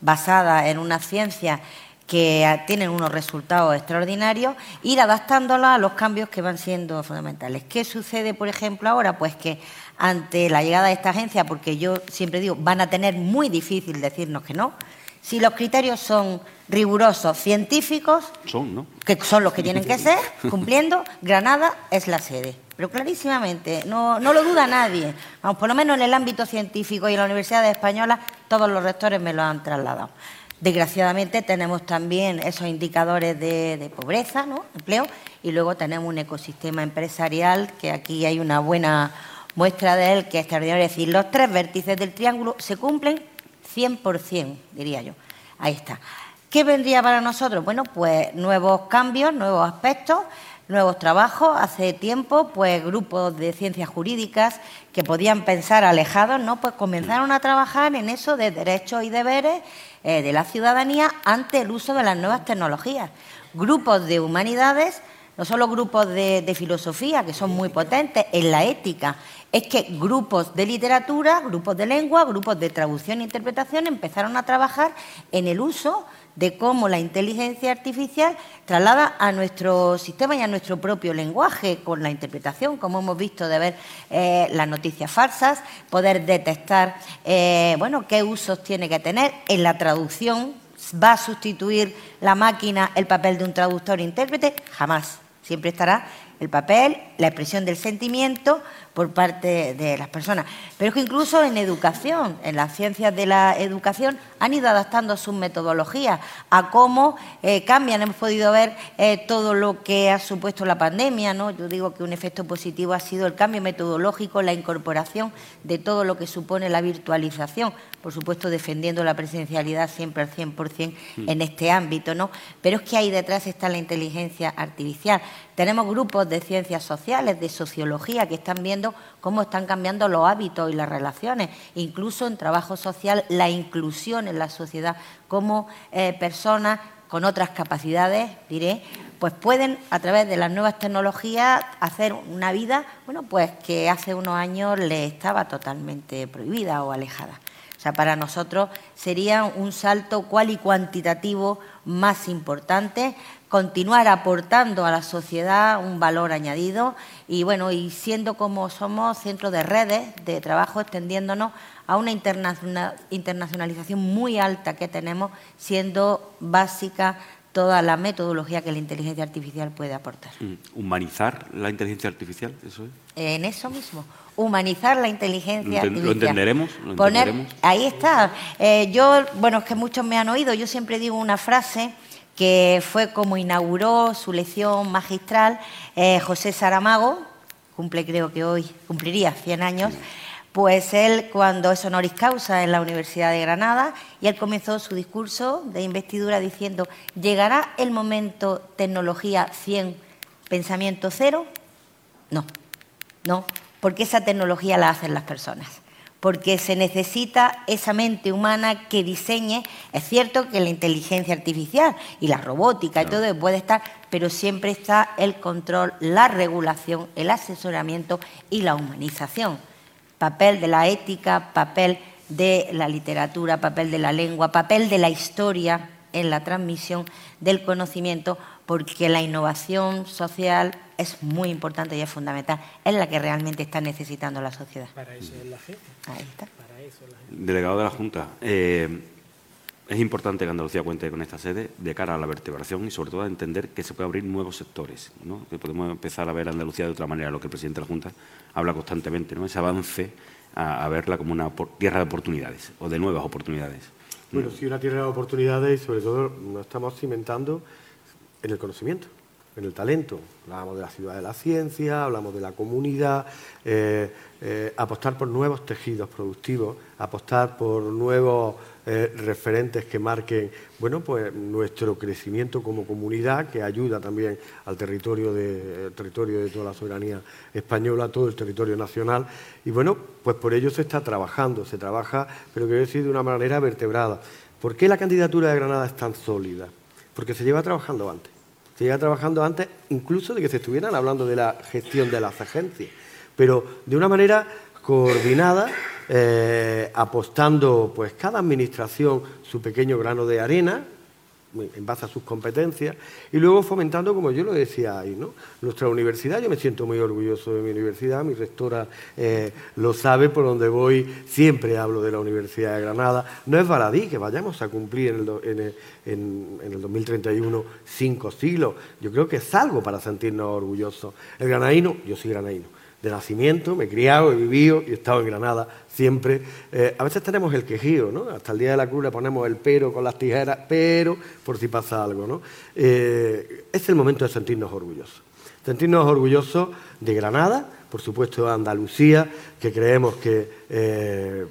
Speaker 6: basada en una ciencia que tienen unos resultados extraordinarios, ir adaptándola a los cambios que van siendo fundamentales. ¿Qué sucede, por ejemplo, ahora? Pues que ante la llegada de esta agencia, porque yo siempre digo, van a tener muy difícil decirnos que no, si los criterios son rigurosos, científicos, que son los que tienen que ser, cumpliendo, Granada es la sede. Pero clarísimamente, no, lo duda nadie. Vamos, por lo menos en el ámbito científico y en la Universidad Española, todos los rectores me lo han trasladado. Desgraciadamente tenemos también esos indicadores de, pobreza, ¿no? empleo, y luego tenemos un ecosistema empresarial que aquí hay una buena muestra de él que es extraordinario. Es decir, los tres vértices del triángulo se cumplen 100%, diría yo. Ahí está. ¿Qué vendría para nosotros? Bueno, pues nuevos cambios, nuevos aspectos, nuevos trabajos. Hace tiempo, pues grupos de ciencias jurídicas que podían pensar alejados, ¿no? Pues comenzaron a trabajar en eso de derechos y deberes eh, de la ciudadanía ante el uso de las nuevas tecnologías. Grupos de humanidades, no solo grupos de filosofía, que son muy potentes, en la ética es que grupos de literatura, grupos de lengua, grupos de traducción e interpretación empezaron a trabajar en el uso de cómo la inteligencia artificial traslada a nuestro sistema y a nuestro propio lenguaje con la interpretación, como hemos visto de ver eh, las noticias falsas, poder detectar eh, bueno, qué usos tiene que tener en la traducción. ¿Va a sustituir la máquina el papel de un traductor e intérprete? Jamás. Siempre estará el papel, la expresión del sentimiento por parte de las personas. Pero es que incluso en educación, en las ciencias de la educación, han ido adaptando sus metodologías a cómo eh, cambian. Hemos podido ver eh, todo lo que ha supuesto la pandemia. ¿no? Yo digo que un efecto positivo ha sido el cambio metodológico, la incorporación de todo lo que supone la virtualización. Por supuesto, defendiendo la presencialidad siempre al 100% en este ámbito. ¿no? Pero es que ahí detrás está la inteligencia artificial. Tenemos grupos de ciencias sociales, de sociología, que están viendo cómo están cambiando los hábitos y las relaciones, incluso en trabajo social, la inclusión en la sociedad, cómo eh, personas con otras capacidades, diré, pues pueden a través de las nuevas tecnologías hacer una vida, bueno, pues que hace unos años le estaba totalmente prohibida o alejada. O sea, para nosotros sería un salto cual y cuantitativo más importante, continuar aportando a la sociedad un valor añadido y bueno, y siendo como somos centro de redes de trabajo, extendiéndonos a una internacionalización muy alta que tenemos, siendo básica toda la metodología que la inteligencia artificial puede aportar. Mm,
Speaker 4: ¿Humanizar la inteligencia artificial? ¿Eso es?
Speaker 6: En eso mismo humanizar la inteligencia artificial.
Speaker 4: ¿Lo entenderemos?
Speaker 6: Poner, ahí está. Eh, yo, bueno, es que muchos me han oído, yo siempre digo una frase que fue como inauguró su lección magistral eh, José Saramago, cumple creo que hoy, cumpliría 100 años, pues él cuando es honoris causa en la Universidad de Granada y él comenzó su discurso de investidura diciendo, ¿llegará el momento tecnología 100, pensamiento cero? No, no, porque esa tecnología la hacen las personas, porque se necesita esa mente humana que diseñe. Es cierto que la inteligencia artificial y la robótica y todo puede estar, pero siempre está el control, la regulación, el asesoramiento y la humanización. Papel de la ética, papel de la literatura, papel de la lengua, papel de la historia en la transmisión del conocimiento, porque la innovación social es muy importante y es fundamental. Es la que realmente está necesitando la sociedad.
Speaker 5: Para eso es la gente.
Speaker 6: Ahí está.
Speaker 4: Delegado de la Junta, eh, es importante que Andalucía cuente con esta sede de cara a la vertebración y sobre todo a entender que se puede abrir nuevos sectores, ¿no? que podemos empezar a ver a Andalucía de otra manera, lo que el presidente de la Junta habla constantemente, ¿no? ese avance a, verla como una tierra de oportunidades o de nuevas oportunidades.
Speaker 7: Bueno, sí, una tierra de oportunidades y sobre todo nos estamos cimentando en el conocimiento, en el talento. Hablamos de la ciudad de la ciencia, hablamos de la comunidad, eh, eh, apostar por nuevos tejidos productivos, apostar por nuevos eh, referentes que marquen bueno, pues nuestro crecimiento como comunidad, que ayuda también al territorio de, territorio de toda la soberanía española, todo el territorio nacional. Y bueno, pues por ello se está trabajando, se trabaja, pero quiero decir de una manera vertebrada. ¿Por qué la candidatura de Granada es tan sólida? Porque se lleva trabajando antes. Se trabajando antes incluso de que se estuvieran hablando de la gestión de las agencias, pero de una manera coordinada, eh, apostando pues cada administración su pequeño grano de arena, en base a sus competencias, y luego fomentando, como yo lo decía ahí, ¿no? nuestra universidad, yo me siento muy orgulloso de mi universidad, mi rectora eh, lo sabe, por donde voy siempre hablo de la Universidad de Granada, no es baladí que vayamos a cumplir en el, en el 2031 cinco siglos, yo creo que es algo para sentirnos orgullosos. El granadino, yo soy granadino, de nacimiento, me he criado, he vivido y he estado en Granada siempre. Eh, a veces tenemos el quejío, ¿no? Hasta el día de la cruz le ponemos el pero con las tijeras, pero por si pasa algo, ¿no? Eh, es el momento de sentirnos orgullosos. Sentirnos orgullosos de Granada, por supuesto de Andalucía, que creemos que eh,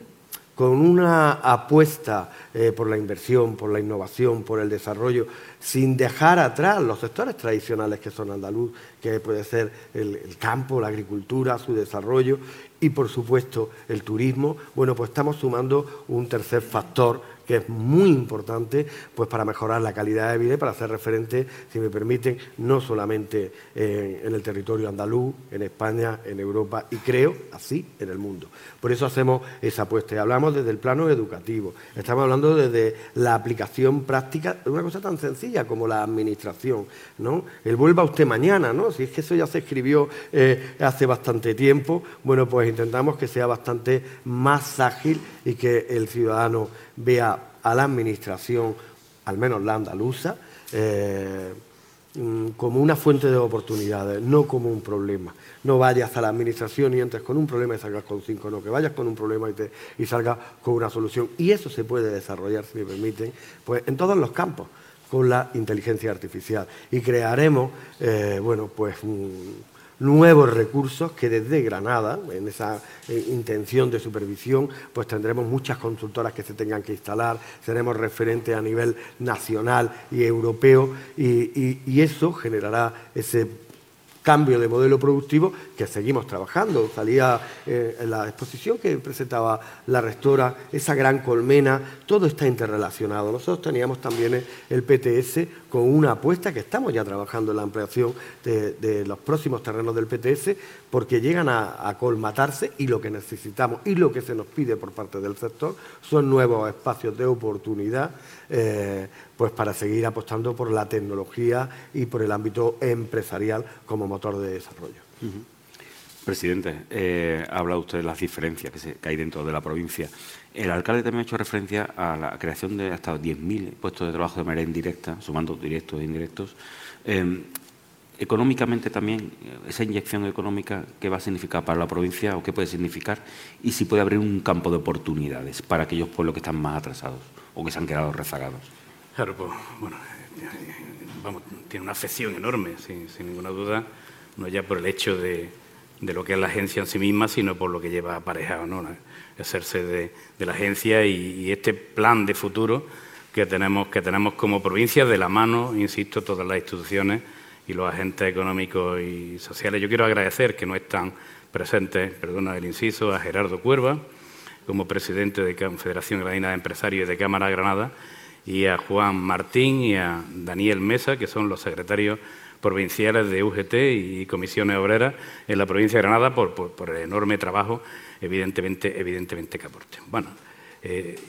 Speaker 7: con una apuesta por la inversión, por la innovación, por el desarrollo, sin dejar atrás los sectores tradicionales que son andaluz, que puede ser el, campo, la agricultura, su desarrollo y por supuesto el turismo, bueno, pues estamos sumando un tercer factor que es muy importante pues para mejorar la calidad de vida y para ser referente, si me permiten, no solamente en, el territorio andaluz, en España, en Europa y creo así en el mundo. Por eso hacemos esa apuesta y hablamos desde el plano educativo. Estamos hablando desde la aplicación práctica de una cosa tan sencilla como la administración, ¿no? El vuelva usted mañana, ¿no? Si es que eso ya se escribió eh, hace bastante tiempo, bueno, pues intentamos que sea bastante más ágil y que el ciudadano vea a la Administración, al menos la andaluza, eh, mm, como una fuente de oportunidades, no como un problema. No vayas a la Administración y entres con un problema y salgas con cinco, no, que vayas con un problema y, te, y salgas con una solución. Y eso se puede desarrollar, si me permiten, pues en todos los campos con la inteligencia artificial. Y crearemos, eh, bueno, pues nuevos recursos que desde Granada, en esa eh, intención de supervisión, pues tendremos muchas consultoras que se tengan que instalar, seremos referentes a nivel nacional y europeo y, eso generará ese cambio de modelo productivo que seguimos trabajando. Salía eh, la exposición que presentaba la rectora esa gran colmena, todo está interrelacionado. Nosotros teníamos también el PTS con una apuesta que estamos ya trabajando en la ampliación de, los próximos terrenos del PTS porque llegan a, colmatarse y lo que necesitamos y lo que se nos pide por parte del sector son nuevos espacios de oportunidad eh, pues para seguir apostando por la tecnología y por el ámbito empresarial como motor de desarrollo.
Speaker 4: Presidente, eh, habla usted de las diferencias que, hay dentro de la provincia. El alcalde también ha hecho referencia a la creación de hasta 10.000 puestos de trabajo de manera indirecta, sumando directos e indirectos. Eh, económicamente también, esa inyección económica, ¿qué va a significar para la provincia o qué puede significar? Y si puede abrir un campo de oportunidades para aquellos pueblos que están más atrasados o que se han quedado rezagados.
Speaker 8: Claro, pues, bueno, vamos, tiene una afección enorme, sin, ninguna duda, no ya por el hecho de, lo que es la agencia en sí misma, sino por lo que lleva aparejado, ¿no? hacerse de, la agencia y, este plan de futuro que tenemos, que tenemos como provincia de la mano, insisto, todas las instituciones y los agentes económicos y sociales. Yo quiero agradecer que no están presentes, perdona el inciso, a Gerardo Cuerva, como presidente de Confederación Granadina de Empresarios y de Cámara Granada, y a Juan Martín y a Daniel Mesa, que son los secretarios provinciales de UGT y comisiones obreras en la provincia de Granada por, el enorme trabajo, evidentemente, evidentemente que aporten. Bueno, eh,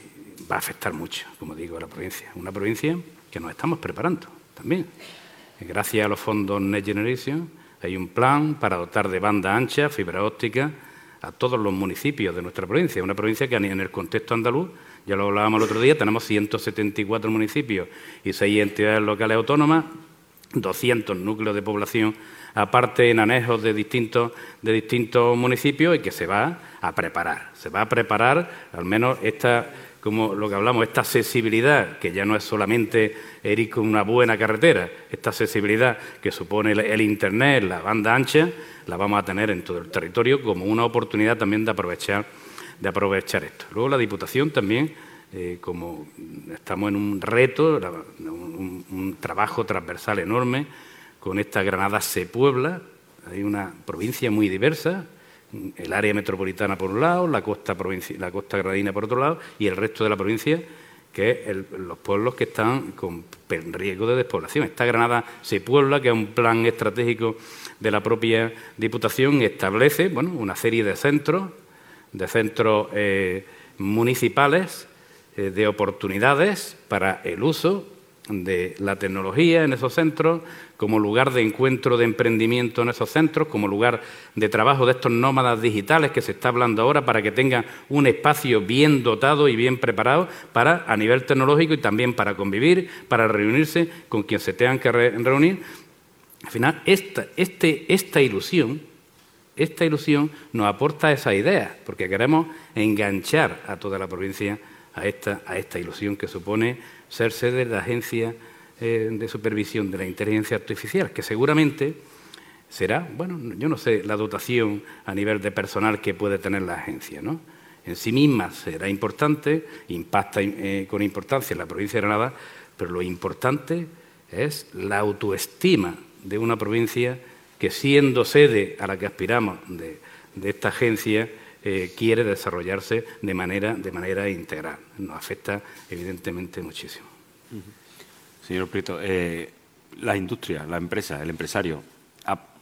Speaker 8: va a afectar mucho, como digo, a la provincia. Una provincia que nos estamos preparando también. Gracias a los fondos Next Generation hay un plan para dotar de banda ancha, fibra óptica, a todos los municipios de nuestra provincia. Una provincia que en el contexto andaluz, ya lo hablábamos el otro día, tenemos 174 municipios y seis entidades locales autónomas, 200 núcleos de población aparte en anejos de distintos, de distintos municipios y que se va a preparar. Se va a preparar al menos esta como lo que hablamos, esta accesibilidad, que ya no es solamente ir con una buena carretera, esta accesibilidad que supone el, Internet, la banda ancha, la vamos a tener en todo el territorio como una oportunidad también de aprovechar, de aprovechar esto. Luego la Diputación también, eh, como estamos en un reto, un, trabajo transversal enorme, con esta Granada se puebla, hay una provincia muy diversa, el área metropolitana por un lado, la costa, la costa gradina por otro lado y el resto de la provincia, que es los pueblos que están con riesgo de despoblación. Esta Granada se puebla, que es un plan estratégico de la propia Diputación, establece bueno, una serie de centros, de centros eh, municipales, eh, de oportunidades para el uso de la tecnología en esos centros, como lugar de encuentro de emprendimiento en esos centros, como lugar de trabajo de estos nómadas digitales que se está hablando ahora para que tengan un espacio bien dotado y bien preparado para a nivel tecnológico y también para convivir, para reunirse con quien se tengan que reunir. Al final, esta, este, esta ilusión, esta ilusión nos aporta esa idea, porque queremos enganchar a toda la provincia a esta, a esta ilusión que supone ser sede de la Agencia de Supervisión de la Inteligencia Artificial, que seguramente será, bueno, yo no sé la dotación a nivel de personal que puede tener la agencia, ¿no? En sí misma será importante, impacta eh, con importancia en la provincia de Granada, pero lo importante es la autoestima de una provincia que siendo sede a la que aspiramos de, esta agencia, eh, quiere desarrollarse de manera, de manera integral. Nos afecta evidentemente muchísimo.
Speaker 4: Señor Prieto, eh, la industria, la empresa, el empresario,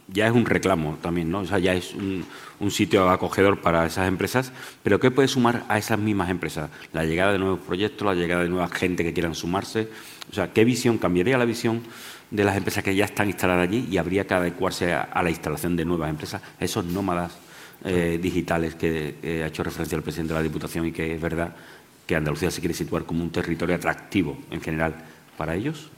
Speaker 4: ya es un reclamo también, ¿no? O sea, ya es un, sitio acogedor para esas empresas, pero ¿qué puede sumar a esas mismas empresas? La llegada de nuevos proyectos, la llegada de nueva gente que quieran sumarse. O sea, ¿qué visión, cambiaría la visión de las empresas que ya están instaladas allí y habría que adecuarse a, la instalación de nuevas empresas, esos nómadas eh, digitales que ha hecho referencia el presidente de la Diputación y que es verdad que Andalucía se quiere situar como un territorio atractivo en general para ellos?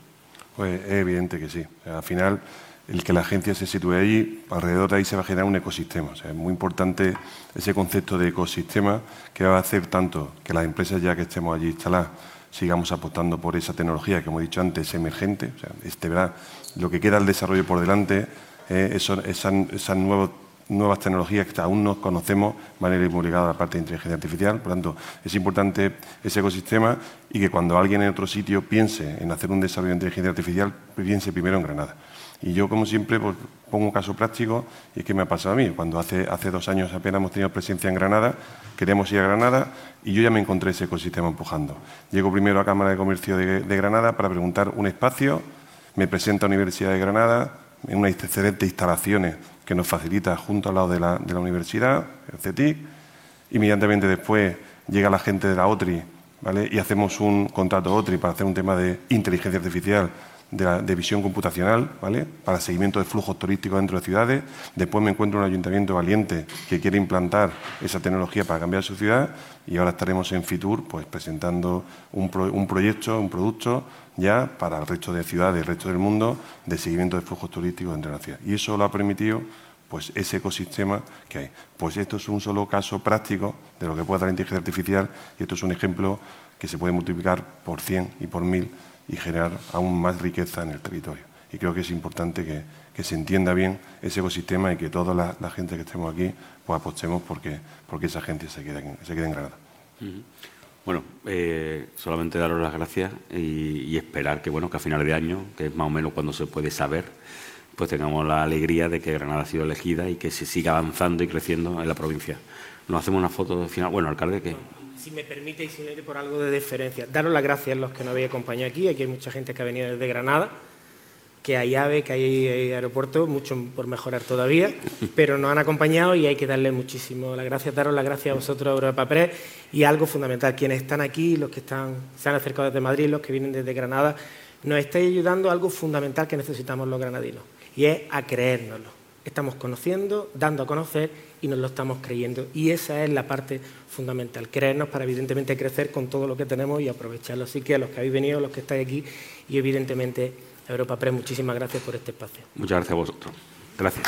Speaker 9: Pues es evidente que sí. Al final, el que la agencia se sitúe allí, alrededor de ahí se va a generar un ecosistema. Es muy importante ese concepto de ecosistema que va a hacer tanto que las empresas ya que estemos allí instaladas sigamos apostando por esa tecnología que hemos dicho antes, emergente. O sea, este, ¿verdad? Lo que queda el desarrollo por delante, eh, esos, esas nuevos nuevas tecnologías que aún no conocemos de manera muy ligada a la parte de inteligencia artificial. Por tanto, es importante ese ecosistema y que cuando alguien en otro sitio piense en hacer un desarrollo de inteligencia artificial, piense primero en Granada. Y yo, como siempre, pues, pongo un caso práctico y es que me ha pasado a mí. Cuando hace, hace dos años apenas hemos tenido presencia en Granada, queremos ir a Granada y yo ya me encontré ese ecosistema empujando. Llego primero a Cámara de Comercio de, Granada para preguntar un espacio, me presento a Universidad de Granada, en una excelente instalaciones que nos facilita junto al lado de la, de la universidad, el CETIC. Inmediatamente después llega la gente de la OTRI ¿vale? y hacemos un contrato OTRI para hacer un tema de inteligencia artificial de, visión computacional, ¿vale? Para seguimiento de flujos turísticos dentro de ciudades. Después me encuentro un ayuntamiento valiente que quiere implantar esa tecnología para cambiar su ciudad y ahora estaremos en Fitur pues, presentando un, un proyecto, un producto ya para el resto de ciudades, el resto del mundo, de seguimiento de flujos turísticos dentro de la ciudad. Y eso lo ha permitido pues ese ecosistema que hay. Pues esto es un solo caso práctico de lo que puede dar la inteligencia artificial y esto es un ejemplo que se puede multiplicar por 100 y por 1000 y generar aún más riqueza en el territorio. Y creo que es importante que, se entienda bien ese ecosistema y que toda la, gente que estemos aquí pues apostemos porque, porque esa gente se quede, se quede en Granada.
Speaker 4: Bueno, eh, solamente daros las gracias y, esperar que bueno que a finales de año, que es más o menos cuando se puede saber, pues tengamos la alegría de que Granada ha sido elegida y que se siga avanzando y creciendo en la provincia. Nos hacemos una foto final. Bueno, alcalde, que
Speaker 5: me permite y si no por algo de deferencia, daros las gracias a los que nos habéis acompañado aquí. Aquí hay mucha gente que ha venido desde Granada, que hay AVE, que hay, aeropuerto, mucho por mejorar todavía, pero nos han acompañado y hay que darle muchísimo las gracias, daros las gracias a vosotros, Europa Press, y algo fundamental, quienes están aquí, los que están, se han acercado desde Madrid, los que vienen desde Granada, nos estáis ayudando a algo fundamental que necesitamos los granadinos, y es a creérnoslo. Estamos conociendo, dando a conocer y nos lo estamos creyendo. Y esa es la parte fundamental, creernos para evidentemente crecer con todo lo que tenemos y aprovecharlo. Así que a los que habéis venido, a los que estáis aquí y evidentemente Europa Press, muchísimas gracias por este espacio.
Speaker 4: Muchas gracias a vosotros. Gracias.